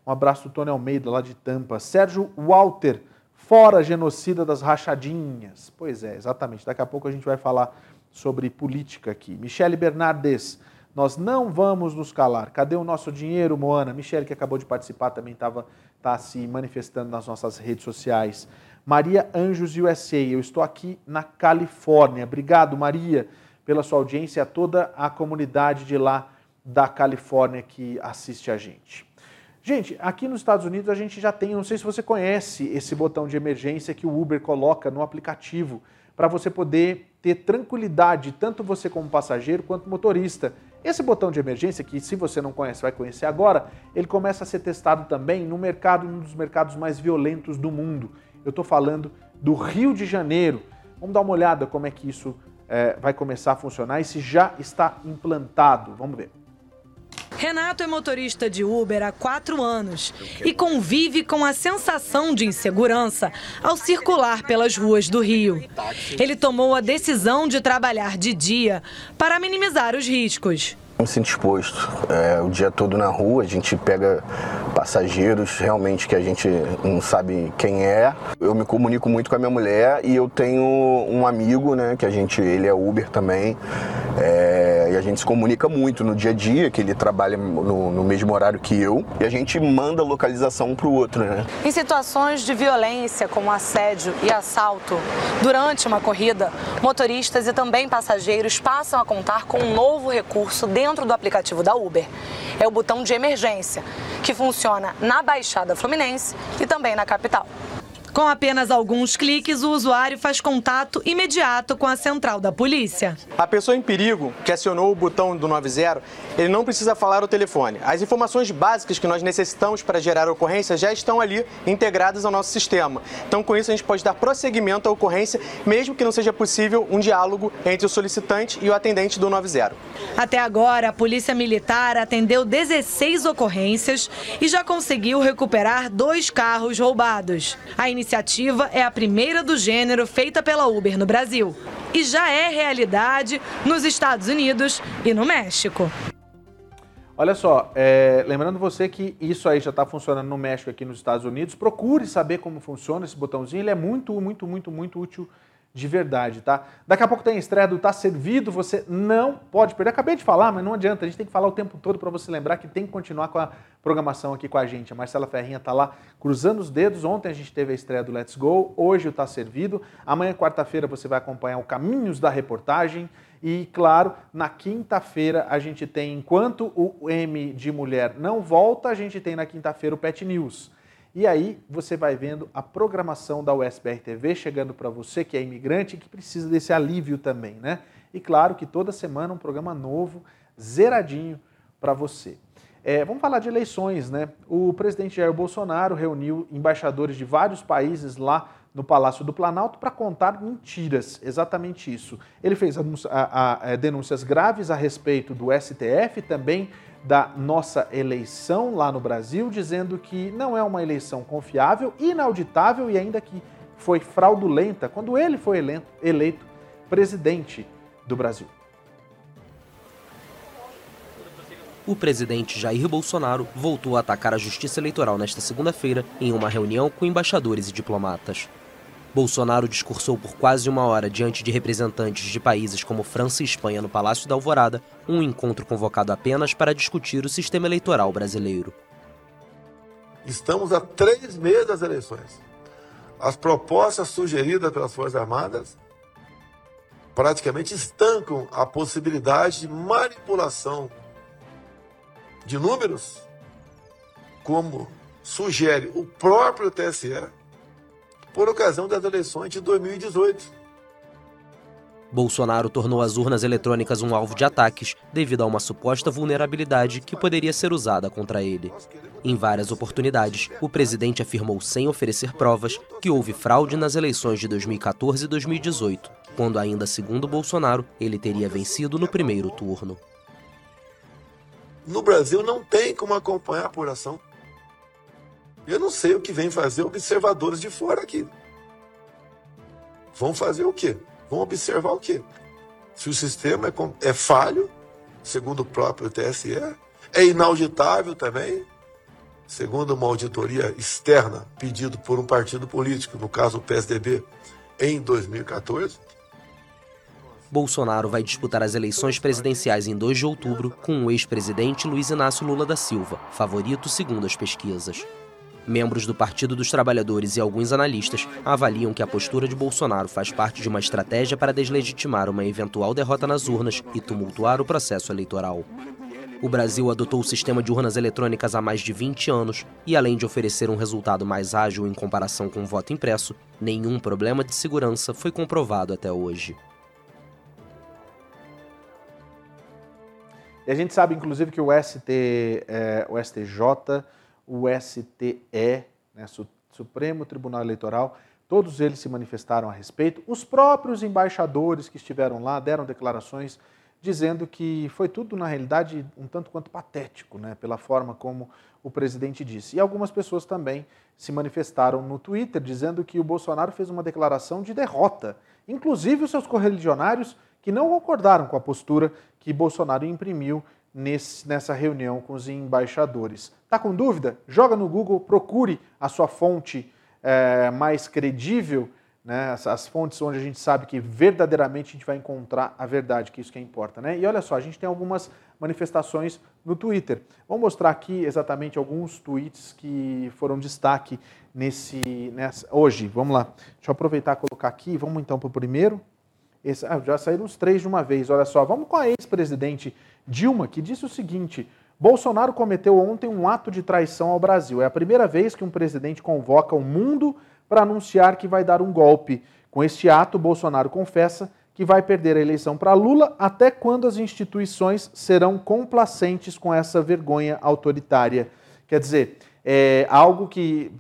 Um abraço do Tony Almeida, lá de Tampa. Sérgio Walter, fora genocida das rachadinhas. Pois é, exatamente. Daqui a pouco a gente vai falar sobre política aqui. Michele Bernardes, nós não vamos nos calar. Cadê o nosso dinheiro, Moana? Michele, que acabou de participar, também estava tá se manifestando nas nossas redes sociais. Maria Anjos USA, eu estou aqui na Califórnia. Obrigado, Maria, pela sua audiência e a toda a comunidade de lá da Califórnia que assiste a gente. Gente, aqui nos Estados Unidos a gente já tem, não sei se você conhece esse botão de emergência que o Uber coloca no aplicativo para você poder ter tranquilidade, tanto você como passageiro quanto motorista. Esse botão de emergência, que se você não conhece, vai conhecer agora, ele começa a ser testado também no mercado, um dos mercados mais violentos do mundo. Eu estou falando do Rio de Janeiro. Vamos dar uma olhada como é que isso é, vai começar a funcionar e se já está implantado. Vamos ver. Renato é motorista de Uber há quatro anos e convive com a sensação de insegurança ao circular pelas ruas do Rio. Ele tomou a decisão de trabalhar de dia para minimizar os riscos. Me sinto exposto. É, o dia todo na rua, a gente pega passageiros realmente que a gente não sabe quem é. Eu me comunico muito com a minha mulher e eu tenho um amigo, né, que a gente, ele é Uber também. É, a gente se comunica muito no dia a dia, que ele trabalha no, no mesmo horário que eu. E a gente manda localização um pro outro, né? Em situações de violência, como assédio e assalto, durante uma corrida, motoristas e também passageiros passam a contar com um novo recurso dentro do aplicativo da Uber. É o botão de emergência, que funciona na Baixada Fluminense e também na capital. Com apenas alguns cliques, o usuário faz contato imediato com a central da polícia. A pessoa em perigo que acionou o botão do 90, ele não precisa falar o telefone. As informações básicas que nós necessitamos para gerar a ocorrência já estão ali integradas ao nosso sistema. Então, com isso, a gente pode dar prosseguimento à ocorrência, mesmo que não seja possível um diálogo entre o solicitante e o atendente do 90. Até agora, a Polícia Militar atendeu 16 ocorrências e já conseguiu recuperar dois carros roubados. A iniciativa é a primeira do gênero feita pela Uber no Brasil e já é realidade nos Estados Unidos e no México. Olha só, é, lembrando você que isso aí já está funcionando no México aqui nos Estados Unidos. Procure saber como funciona esse botãozinho. Ele é muito, muito, muito, muito útil de verdade, tá? Daqui a pouco tem a estreia do Tá Servido, você não pode perder. Acabei de falar, mas não adianta, a gente tem que falar o tempo todo para você lembrar que tem que continuar com a programação aqui com a gente. A Marcela Ferrinha tá lá cruzando os dedos. Ontem a gente teve a estreia do Let's Go, hoje o Tá Servido. Amanhã, quarta-feira, você vai acompanhar o Caminhos da Reportagem. E, claro, na quinta-feira a gente tem, enquanto o M de mulher não volta, a gente tem na quinta-feira o Pet News. E aí você vai vendo a programação da USBR TV chegando para você que é imigrante e que precisa desse alívio também, né? E claro que toda semana um programa novo, zeradinho para você. É, vamos falar de eleições, né? O presidente Jair Bolsonaro reuniu embaixadores de vários países lá no Palácio do Planalto para contar mentiras, exatamente isso. Ele fez a, a, a, é, denúncias graves a respeito do STF, também da nossa eleição lá no Brasil, dizendo que não é uma eleição confiável, inauditável e ainda que foi fraudulenta quando ele foi eleito, eleito presidente do Brasil. O presidente Jair Bolsonaro voltou a atacar a justiça eleitoral nesta segunda-feira em uma reunião com embaixadores e diplomatas. Bolsonaro discursou por quase uma hora diante de representantes de países como França e Espanha no Palácio da Alvorada, um encontro convocado apenas para discutir o sistema eleitoral brasileiro. Estamos a três meses das eleições. As propostas sugeridas pelas Forças Armadas praticamente estancam a possibilidade de manipulação de números, como sugere o próprio TSE por ocasião das eleições de 2018. Bolsonaro tornou as urnas eletrônicas um alvo de ataques devido a uma suposta vulnerabilidade que poderia ser usada contra ele. Em várias oportunidades, o presidente afirmou sem oferecer provas que houve fraude nas eleições de 2014 e 2018, quando ainda segundo Bolsonaro, ele teria vencido no primeiro turno. No Brasil não tem como acompanhar a apuração. Eu não sei o que vem fazer observadores de fora aqui. Vão fazer o quê? Vão observar o quê? Se o sistema é, é falho, segundo o próprio TSE, é inauditável também, segundo uma auditoria externa pedido por um partido político, no caso o PSDB, em 2014. Bolsonaro vai disputar as eleições presidenciais em 2 de outubro com o ex-presidente Luiz Inácio Lula da Silva, favorito segundo as pesquisas. Membros do Partido dos Trabalhadores e alguns analistas avaliam que a postura de Bolsonaro faz parte de uma estratégia para deslegitimar uma eventual derrota nas urnas e tumultuar o processo eleitoral. O Brasil adotou o sistema de urnas eletrônicas há mais de 20 anos e, além de oferecer um resultado mais ágil em comparação com o voto impresso, nenhum problema de segurança foi comprovado até hoje. E a gente sabe, inclusive, que o, ST, é, o STJ o STE, né, Supremo Tribunal Eleitoral, todos eles se manifestaram a respeito. Os próprios embaixadores que estiveram lá deram declarações dizendo que foi tudo, na realidade, um tanto quanto patético, né, pela forma como o presidente disse. E algumas pessoas também se manifestaram no Twitter dizendo que o Bolsonaro fez uma declaração de derrota, inclusive os seus correligionários que não concordaram com a postura que Bolsonaro imprimiu nesse, nessa reunião com os embaixadores. Tá com dúvida? Joga no Google, procure a sua fonte é, mais credível né, as, as, fontes onde a gente sabe que verdadeiramente a gente vai encontrar a verdade, que é isso que importa. Né? E olha só, a gente tem algumas manifestações no Twitter. Vamos mostrar aqui exatamente alguns tweets que foram destaque nesse, nessa, hoje. Vamos lá. Deixa eu aproveitar e colocar aqui. Vamos então para o primeiro. Esse, ah, já saíram os três de uma vez. Olha só, vamos com a ex-presidente Dilma, que disse o seguinte: Bolsonaro cometeu ontem um ato de traição ao Brasil. É a primeira vez que um presidente convoca o mundo para anunciar que vai dar um golpe. Com este ato, Bolsonaro confessa que vai perder a eleição para Lula até quando as instituições serão complacentes com essa vergonha autoritária. Quer dizer, é algo que,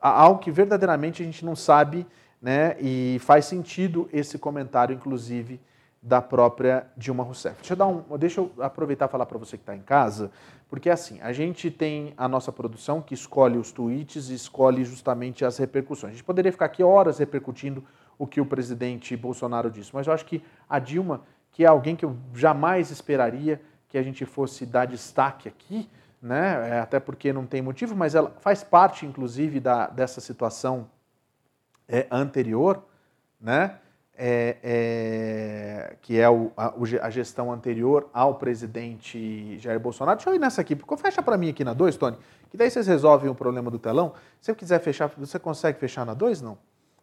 algo que verdadeiramente a gente não sabe, né? E faz sentido esse comentário, inclusive, da própria Dilma Rousseff. Deixa eu, dar um, deixa eu aproveitar e falar para você que está em casa, porque assim, a gente tem a nossa produção que escolhe os tweets e escolhe justamente as repercussões. A gente poderia ficar aqui horas repercutindo o que o presidente Bolsonaro disse, mas eu acho que a Dilma, que é alguém que eu jamais esperaria que a gente fosse dar destaque aqui, né? É, até porque não tem motivo, mas ela faz parte, inclusive, da, dessa situação é, anterior, né? É, é, que é o, a, a, gestão anterior ao presidente Jair Bolsonaro. Deixa eu ir nessa aqui, fecha para mim aqui na 2, Tony, que daí vocês resolvem o problema do telão. Se eu quiser fechar, você consegue fechar na 2? Não.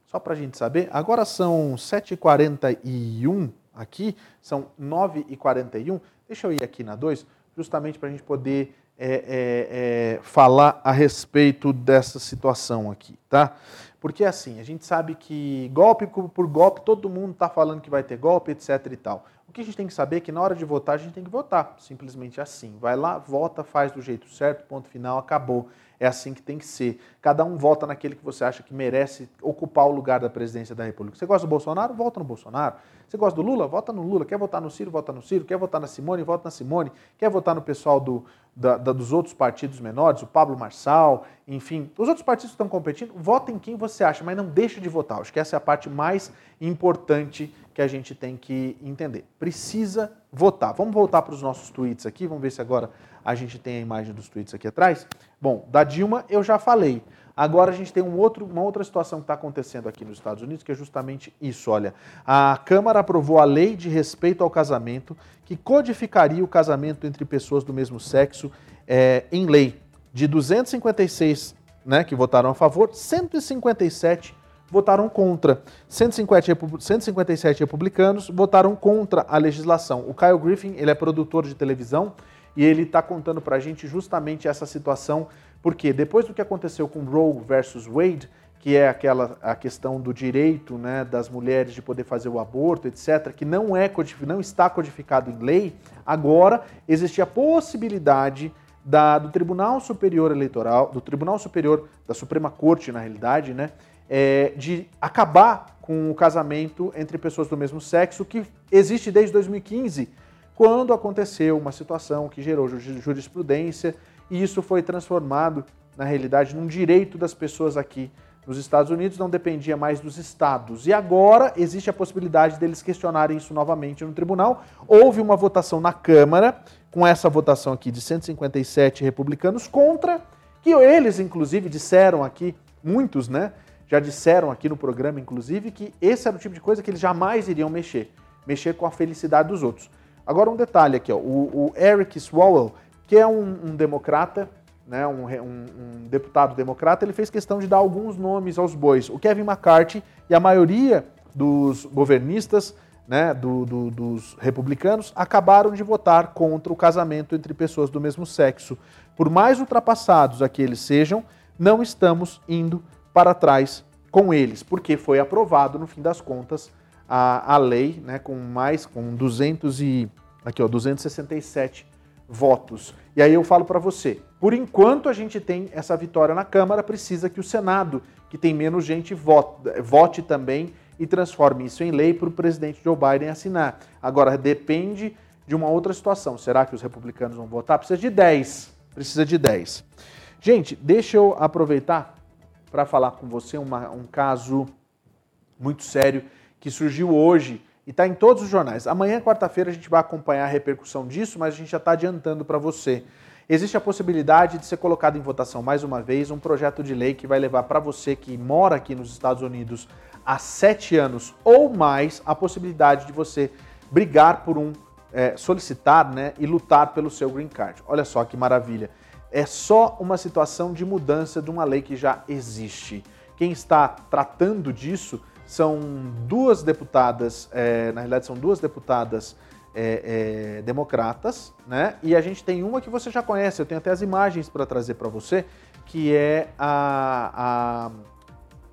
Só para a gente saber. Agora são 7h41 aqui, são 9h41. Deixa eu ir aqui na 2, justamente para a gente poder é, é, é, falar a respeito dessa situação aqui, tá? Porque assim, a gente sabe que golpe por golpe, todo mundo está falando que vai ter golpe, etc e tal. O que a gente tem que saber é que na hora de votar, a gente tem que votar, simplesmente assim. Vai lá, vota, faz do jeito certo, ponto final, acabou. É assim que tem que ser. Cada um vota naquele que você acha que merece ocupar o lugar da presidência da República. Você gosta do Bolsonaro? Vota no Bolsonaro. Você gosta do Lula? Vota no Lula. Quer votar no Ciro? Vota no Ciro. Quer votar na Simone? Vota na Simone. Quer votar no pessoal do, da, da, dos outros partidos menores, o Pablo Marçal, enfim. Os outros partidos que estão competindo, vota em quem você acha, mas não deixa de votar. Acho que essa é a parte mais importante que a gente tem que entender. Precisa votar. Vamos voltar para os nossos tweets aqui. Vamos ver se agora a gente tem a imagem dos tweets aqui atrás. Bom, da Dilma eu já falei. Agora a gente tem um outro, uma outra situação que está acontecendo aqui nos Estados Unidos, que é justamente isso. Olha, a Câmara aprovou a lei de respeito ao casamento, que codificaria o casamento entre pessoas do mesmo sexo é, em lei. De 256 né, que votaram a favor, 157 votaram contra. 150, 157 republicanos votaram contra a legislação. O Kyle Griffin, ele é produtor de televisão, e ele está contando para a gente justamente essa situação, porque depois do que aconteceu com Roe versus Wade, que é aquela a questão do direito né, das mulheres de poder fazer o aborto, etc., que não, é, não está codificado em lei, agora existe a possibilidade da, do Tribunal Superior Eleitoral, do Tribunal Superior da Suprema Corte, na realidade, né, é, de acabar com o casamento entre pessoas do mesmo sexo, que existe desde 2015 quando aconteceu uma situação que gerou jurisprudência e isso foi transformado, na realidade, num direito das pessoas aqui nos Estados Unidos, não dependia mais dos estados. E agora existe a possibilidade deles questionarem isso novamente no tribunal. Houve uma votação na Câmara, com essa votação aqui de 157 republicanos contra, que eles, inclusive, disseram aqui, muitos, né? Já disseram aqui no programa, inclusive, que esse era o tipo de coisa que eles jamais iriam mexer mexer com a felicidade dos outros. Agora um detalhe aqui, ó, o, o Eric Swalwell, que é um, um democrata, né, um, um, um, deputado democrata, ele fez questão de dar alguns nomes aos bois. O Kevin McCarthy e a maioria dos governistas, né, do, do, dos republicanos, acabaram de votar contra o casamento entre pessoas do mesmo sexo. Por mais ultrapassados aqueles sejam, não estamos indo para trás com eles, porque foi aprovado, no fim das contas, a, a lei, né, com mais, com 200 e, aqui, ó, 267 votos. E aí eu falo para você, por enquanto a gente tem essa vitória na Câmara, precisa que o Senado, que tem menos gente, vote, vote também e transforme isso em lei para o presidente Joe Biden assinar. Agora, depende de uma outra situação. Será que os republicanos vão votar? Precisa de 10. Precisa de 10. Gente, deixa eu aproveitar para falar com você uma, um caso muito sério que surgiu hoje e está em todos os jornais. Amanhã, quarta-feira, a gente vai acompanhar a repercussão disso, mas a gente já está adiantando para você. Existe a possibilidade de ser colocado em votação mais uma vez um projeto de lei que vai levar para você que mora aqui nos Estados Unidos há sete anos ou mais a possibilidade de você brigar por um, é, solicitar né, e lutar pelo seu green card. Olha só que maravilha. É só uma situação de mudança de uma lei que já existe. Quem está tratando disso são duas deputadas, é, na realidade são duas deputadas é, é, democratas, né? E a gente tem uma que você já conhece, eu tenho até as imagens para trazer para você, que é a, a,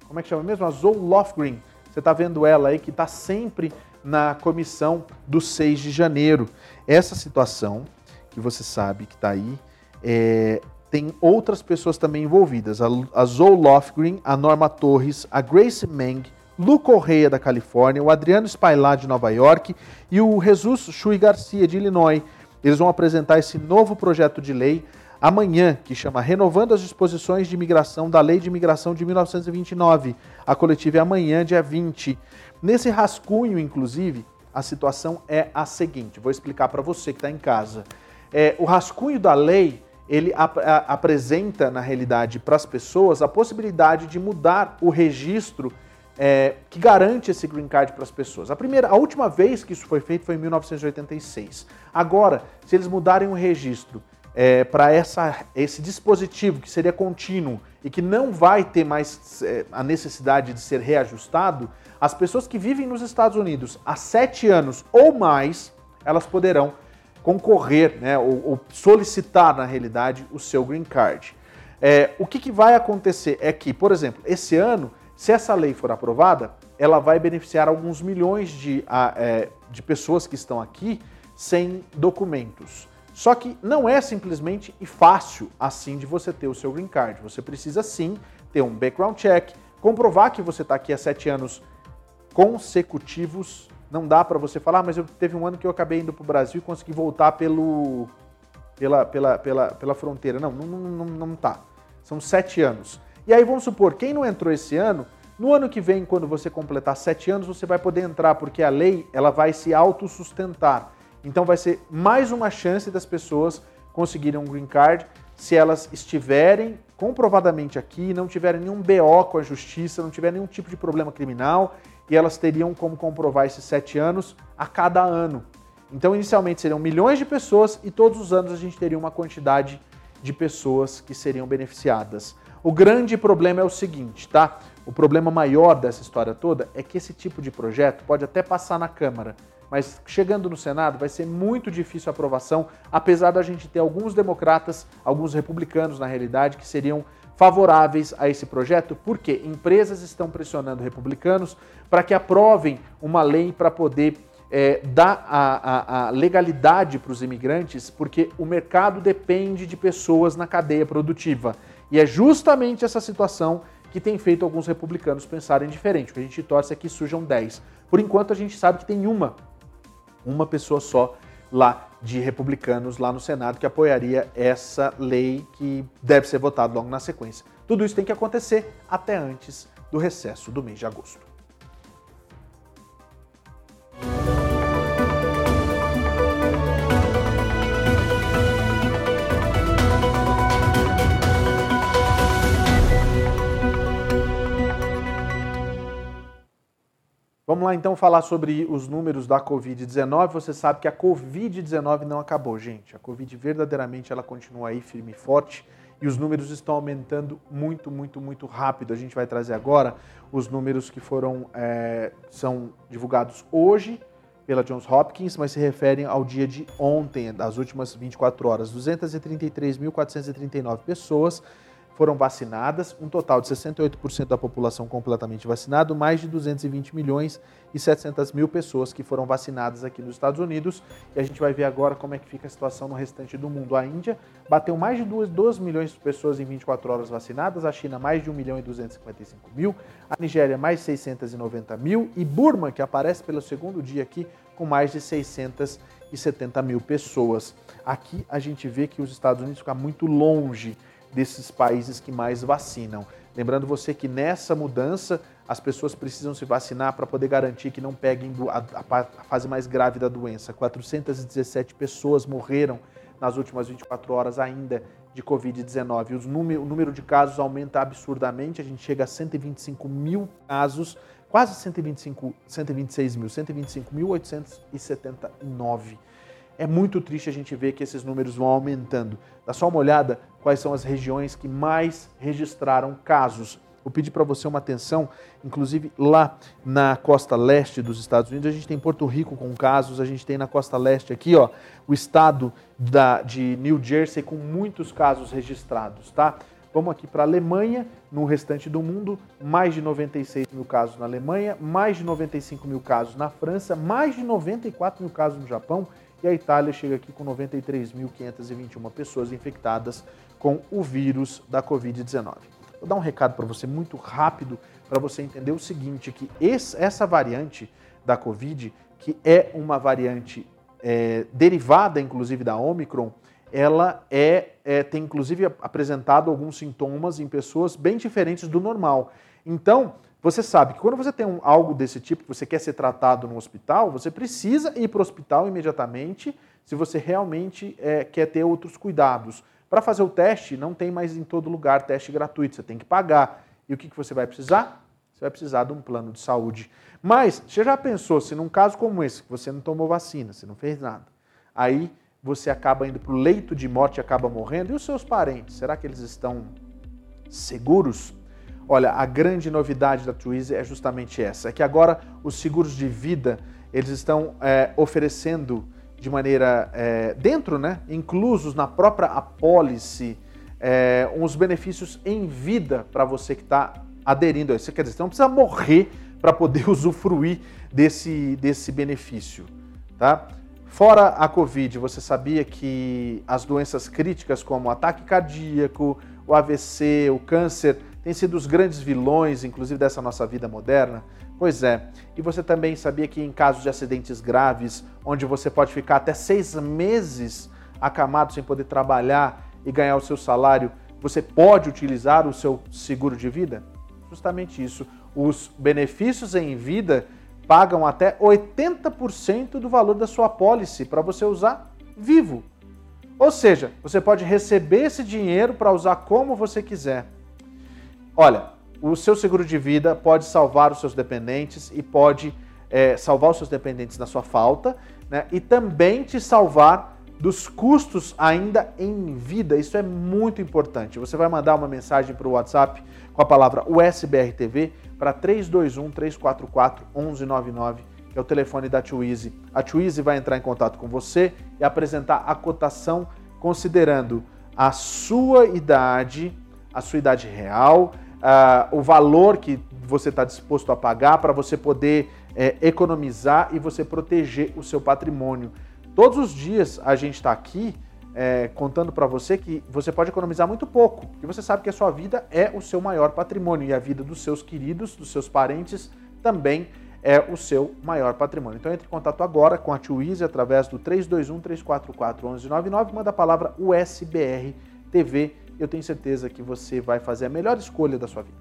Como é que chama mesmo? A Zoe Lofgren. Você está vendo ela aí que está sempre na comissão do 6 de janeiro. Essa situação, que você sabe que está aí, é, tem outras pessoas também envolvidas. A, a Zoe Lofgren, a Norma Torres, a Grace Meng, Lu Correia, da Califórnia, o Adriano Spailá, de Nova York, e o Jesus Chui Garcia, de Illinois. Eles vão apresentar esse novo projeto de lei amanhã, que chama Renovando as Disposições de Imigração da Lei de Imigração de 1929. A coletiva é amanhã, dia 20. Nesse rascunho, inclusive, a situação é a seguinte: vou explicar para você que está em casa. É, o rascunho da lei ele ap apresenta, na realidade, para as pessoas a possibilidade de mudar o registro é, que garante esse green card para as pessoas. A primeira, a última vez que isso foi feito foi em 1986. Agora, se eles mudarem o registro é, para esse dispositivo que seria contínuo e que não vai ter mais é, a necessidade de ser reajustado, as pessoas que vivem nos Estados Unidos há sete anos ou mais, elas poderão concorrer, né, ou, ou solicitar na realidade o seu green card. É, o que, que vai acontecer é que, por exemplo, esse ano se essa lei for aprovada, ela vai beneficiar alguns milhões de, é, de pessoas que estão aqui sem documentos. Só que não é simplesmente e fácil assim de você ter o seu green card. Você precisa sim ter um background check, comprovar que você está aqui há sete anos consecutivos. Não dá para você falar, ah, mas eu teve um ano que eu acabei indo para o Brasil e consegui voltar pelo, pela, pela, pela, pela fronteira. Não, não, não, não tá. São sete anos. E aí vamos supor, quem não entrou esse ano, no ano que vem, quando você completar sete anos, você vai poder entrar, porque a lei ela vai se autossustentar. Então vai ser mais uma chance das pessoas conseguirem um green card se elas estiverem comprovadamente aqui, não tiverem nenhum BO com a justiça, não tiverem nenhum tipo de problema criminal, e elas teriam como comprovar esses sete anos a cada ano. Então, inicialmente seriam milhões de pessoas e todos os anos a gente teria uma quantidade de pessoas que seriam beneficiadas. O grande problema é o seguinte, tá? O problema maior dessa história toda é que esse tipo de projeto pode até passar na Câmara, mas chegando no Senado vai ser muito difícil a aprovação, apesar da gente ter alguns democratas, alguns republicanos na realidade, que seriam favoráveis a esse projeto, porque empresas estão pressionando republicanos para que aprovem uma lei para poder é, dar a, a, a legalidade para os imigrantes, porque o mercado depende de pessoas na cadeia produtiva. E é justamente essa situação que tem feito alguns republicanos pensarem diferente. O que a gente torce é que surjam 10. Por enquanto, a gente sabe que tem uma, uma pessoa só lá de republicanos lá no Senado que apoiaria essa lei que deve ser votada logo na sequência. Tudo isso tem que acontecer até antes do recesso do mês de agosto. Vamos lá então falar sobre os números da Covid-19. Você sabe que a Covid-19 não acabou, gente. A Covid verdadeiramente ela continua aí firme e forte e os números estão aumentando muito, muito, muito rápido. A gente vai trazer agora os números que foram é, são divulgados hoje pela Johns Hopkins, mas se referem ao dia de ontem, das últimas 24 horas. 233.439 pessoas foram vacinadas, um total de 68% da população completamente vacinado, mais de 220 milhões e 700 mil pessoas que foram vacinadas aqui nos Estados Unidos. E a gente vai ver agora como é que fica a situação no restante do mundo. A Índia bateu mais de 2, 2 milhões de pessoas em 24 horas vacinadas, a China mais de 1 milhão e 255 mil, a Nigéria mais de 690 mil e Burma, que aparece pelo segundo dia aqui, com mais de 670 mil pessoas. Aqui a gente vê que os Estados Unidos ficam muito longe desses países que mais vacinam. Lembrando você que nessa mudança as pessoas precisam se vacinar para poder garantir que não peguem a, fase mais grave da doença. 417 pessoas morreram nas últimas 24 horas ainda de Covid-19. O número de casos aumenta absurdamente, a gente chega a 125 mil casos, quase 125, 126 mil, 125.879 é muito triste a gente ver que esses números vão aumentando. Dá só uma olhada quais são as regiões que mais registraram casos. Vou pedir para você uma atenção, inclusive lá na costa leste dos Estados Unidos, a gente tem Porto Rico com casos, a gente tem na costa leste aqui, ó, o estado da, de New Jersey com muitos casos registrados, tá? Vamos aqui para a Alemanha, no restante do mundo, mais de 96 mil casos na Alemanha, mais de 95 mil casos na França, mais de 94 mil casos no Japão e a Itália chega aqui com 93.521 pessoas infectadas com o vírus da Covid-19. Vou dar um recado para você muito rápido para você entender o seguinte, que esse, essa variante da Covid, que é uma variante é, derivada inclusive da Omicron, ela é, é, tem inclusive apresentado alguns sintomas em pessoas bem diferentes do normal. Então, você sabe que quando você tem um, algo desse tipo, que você quer ser tratado no hospital, você precisa ir para o hospital imediatamente se você realmente é, quer ter outros cuidados. Para fazer o teste, não tem mais em todo lugar teste gratuito, você tem que pagar. E o que, que você vai precisar? Você vai precisar de um plano de saúde. Mas, você já pensou, se num caso como esse, que você não tomou vacina, você não fez nada, aí você acaba indo para o leito de morte e acaba morrendo, e os seus parentes, será que eles estão seguros? Olha, a grande novidade da Twizy é justamente essa, é que agora os seguros de vida eles estão é, oferecendo de maneira é, dentro, né, inclusos na própria apólice, é, uns benefícios em vida para você que está aderindo a isso. Quer dizer, você não precisa morrer para poder [laughs] usufruir desse, desse benefício, tá? Fora a Covid, você sabia que as doenças críticas como ataque cardíaco, o AVC, o câncer, têm sido os grandes vilões, inclusive dessa nossa vida moderna? Pois é. E você também sabia que em casos de acidentes graves, onde você pode ficar até seis meses acamado sem poder trabalhar e ganhar o seu salário, você pode utilizar o seu seguro de vida? Justamente isso. Os benefícios em vida pagam até 80% do valor da sua apólice para você usar vivo. Ou seja, você pode receber esse dinheiro para usar como você quiser. Olha, o seu seguro de vida pode salvar os seus dependentes e pode é, salvar os seus dependentes na sua falta, né? E também te salvar dos custos ainda em vida. Isso é muito importante. Você vai mandar uma mensagem para o WhatsApp com a palavra USBRTV para 321 344 1199, que é o telefone da Twizy. A Twizy vai entrar em contato com você e apresentar a cotação considerando a sua idade, a sua idade real, uh, o valor que você está disposto a pagar para você poder é, economizar e você proteger o seu patrimônio. Todos os dias a gente está aqui é, contando para você que você pode economizar muito pouco, porque você sabe que a sua vida é o seu maior patrimônio e a vida dos seus queridos, dos seus parentes também é o seu maior patrimônio. Então entre em contato agora com a Twizy através do 321 344 1199, manda a palavra USBR TV eu tenho certeza que você vai fazer a melhor escolha da sua vida.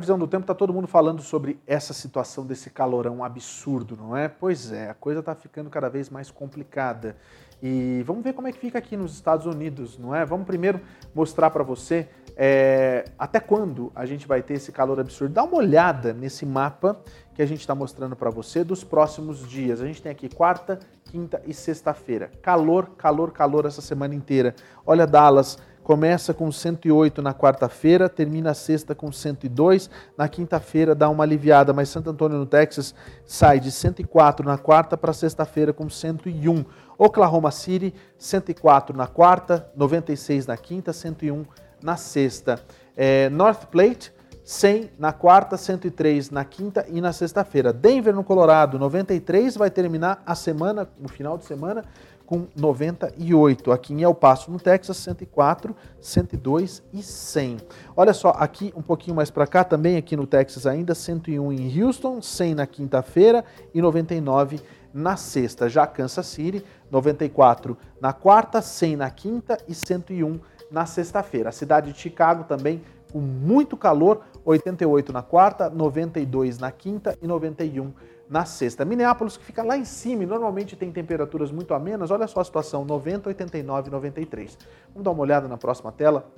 Visão do tempo, está todo mundo falando sobre essa situação desse calorão absurdo, não é? Pois é, a coisa está ficando cada vez mais complicada. E vamos ver como é que fica aqui nos Estados Unidos, não é? Vamos primeiro mostrar para você é, até quando a gente vai ter esse calor absurdo. Dá uma olhada nesse mapa que a gente está mostrando para você dos próximos dias. A gente tem aqui quarta, quinta e sexta-feira. Calor, calor, calor essa semana inteira. Olha Dallas começa com 108 na quarta-feira, termina a sexta com 102, na quinta-feira dá uma aliviada, mas Santo Antônio no Texas sai de 104 na quarta para sexta-feira com 101. Oklahoma City, 104 na quarta, 96 na quinta, 101 na sexta. É, North Plate, 100 na quarta, 103 na quinta e na sexta-feira. Denver, no Colorado, 93, vai terminar a semana, no final de semana, com 98. Aqui em El Paso, no Texas, 104, 102 e 100. Olha só, aqui um pouquinho mais para cá, também aqui no Texas ainda, 101 em Houston, 100 na quinta-feira e 99 na sexta. Já Kansas City, 94 na quarta, 100 na quinta e 101 na sexta-feira. A cidade de Chicago também com muito calor, 88 na quarta, 92 na quinta e 91 na sexta. Minneapolis, que fica lá em cima, normalmente tem temperaturas muito amenas, olha só a situação, 90, 89 93. Vamos dar uma olhada na próxima tela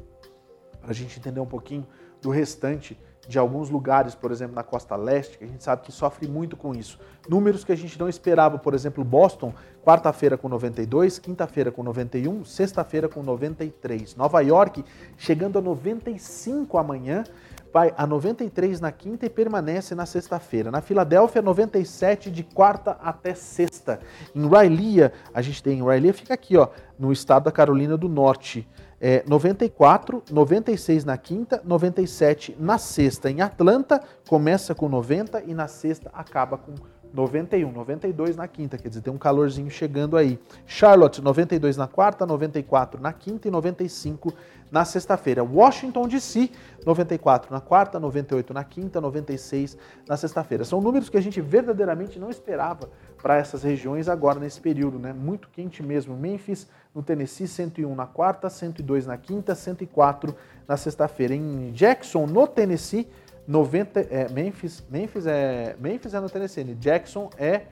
para a gente entender um pouquinho do restante de alguns lugares, por exemplo, na costa leste, que a gente sabe que sofre muito com isso. Números que a gente não esperava, por exemplo, Boston, quarta-feira com 92, quinta-feira com 91, sexta-feira com 93. Nova York chegando a 95 amanhã, vai a 93 na quinta e permanece na sexta-feira. Na Filadélfia, 97 de quarta até sexta. Em Railia, a gente tem, Railia fica aqui, ó, no estado da Carolina do Norte é, 94, 96 na quinta, 97 na sexta. Em Atlanta, começa com 90 e na sexta acaba com 91, 92 na quinta, quer dizer, tem um calorzinho chegando aí. Charlotte, 92 na quarta, 94 na quinta e 95 na sexta-feira. Washington DC, 94 na quarta, 98 na quinta, 96 na sexta-feira. São números que a gente verdadeiramente não esperava para essas regiões agora nesse período, né? Muito quente mesmo. Memphis, no Tennessee, 101 na quarta, 102 na quinta, 104 na sexta-feira. Em Jackson, no Tennessee, 90, é, Memphis, Memphis, é, Memphis é no Tennessee? Jackson é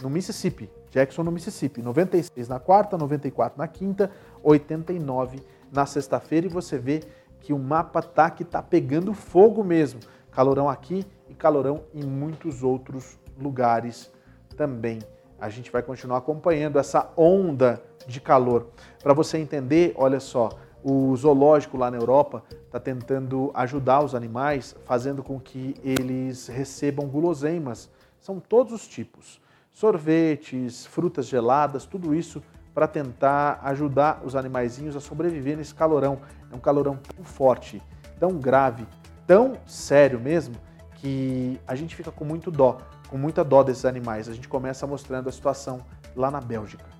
no Mississippi. Jackson no Mississippi, 96 na quarta, 94 na quinta, 89 na sexta-feira e você vê que o mapa tá que tá pegando fogo mesmo. Calorão aqui e calorão em muitos outros lugares também. A gente vai continuar acompanhando essa onda de calor. Para você entender, olha só, o zoológico lá na Europa está tentando ajudar os animais, fazendo com que eles recebam guloseimas. São todos os tipos: sorvetes, frutas geladas, tudo isso para tentar ajudar os animaizinhos a sobreviver nesse calorão. É um calorão tão forte, tão grave, tão sério mesmo, que a gente fica com muito dó, com muita dó desses animais. A gente começa mostrando a situação lá na Bélgica.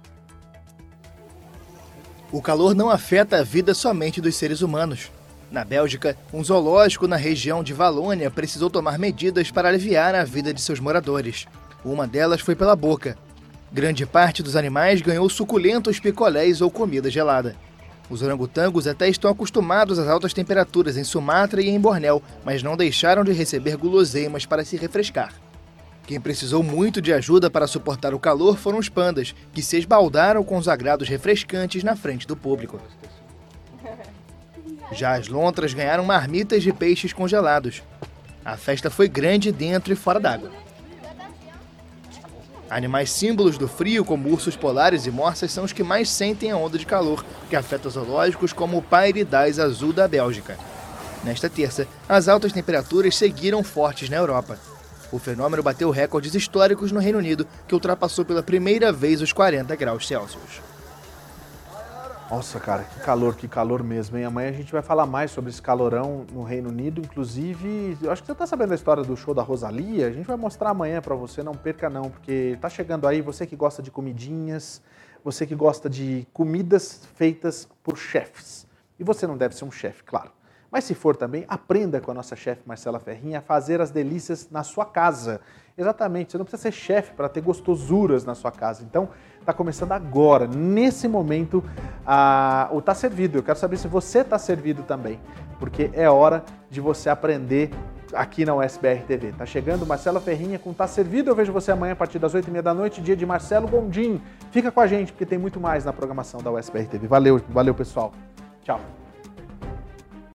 O calor não afeta a vida somente dos seres humanos. Na Bélgica, um zoológico na região de Valônia precisou tomar medidas para aliviar a vida de seus moradores. Uma delas foi pela boca, Grande parte dos animais ganhou suculentos picolés ou comida gelada. Os orangotangos até estão acostumados às altas temperaturas em Sumatra e em Bornéu, mas não deixaram de receber guloseimas para se refrescar. Quem precisou muito de ajuda para suportar o calor foram os pandas, que se esbaldaram com os agrados refrescantes na frente do público. Já as lontras ganharam marmitas de peixes congelados. A festa foi grande dentro e fora d'água. Animais símbolos do frio, como ursos polares e morsas, são os que mais sentem a onda de calor, que afeta zoológicos como o Pairidais azul da Bélgica. Nesta terça, as altas temperaturas seguiram fortes na Europa. O fenômeno bateu recordes históricos no Reino Unido, que ultrapassou pela primeira vez os 40 graus Celsius. Nossa, cara, que calor, que calor mesmo, hein? Amanhã a gente vai falar mais sobre esse calorão no Reino Unido, inclusive, eu acho que você tá sabendo a história do show da Rosalia, a gente vai mostrar amanhã para você, não perca não, porque tá chegando aí, você que gosta de comidinhas, você que gosta de comidas feitas por chefes. E você não deve ser um chefe, claro. Mas se for também, aprenda com a nossa chefe Marcela Ferrinha a fazer as delícias na sua casa. Exatamente, você não precisa ser chefe para ter gostosuras na sua casa. Então, está começando agora, nesse momento, a, o Tá Servido. Eu quero saber se você está servido também, porque é hora de você aprender aqui na USBR TV. Tá chegando Marcelo Ferrinha com Tá Servido. Eu vejo você amanhã a partir das 8h30 da noite, dia de Marcelo Gondim. Fica com a gente, porque tem muito mais na programação da USBR TV. Valeu, valeu pessoal. Tchau.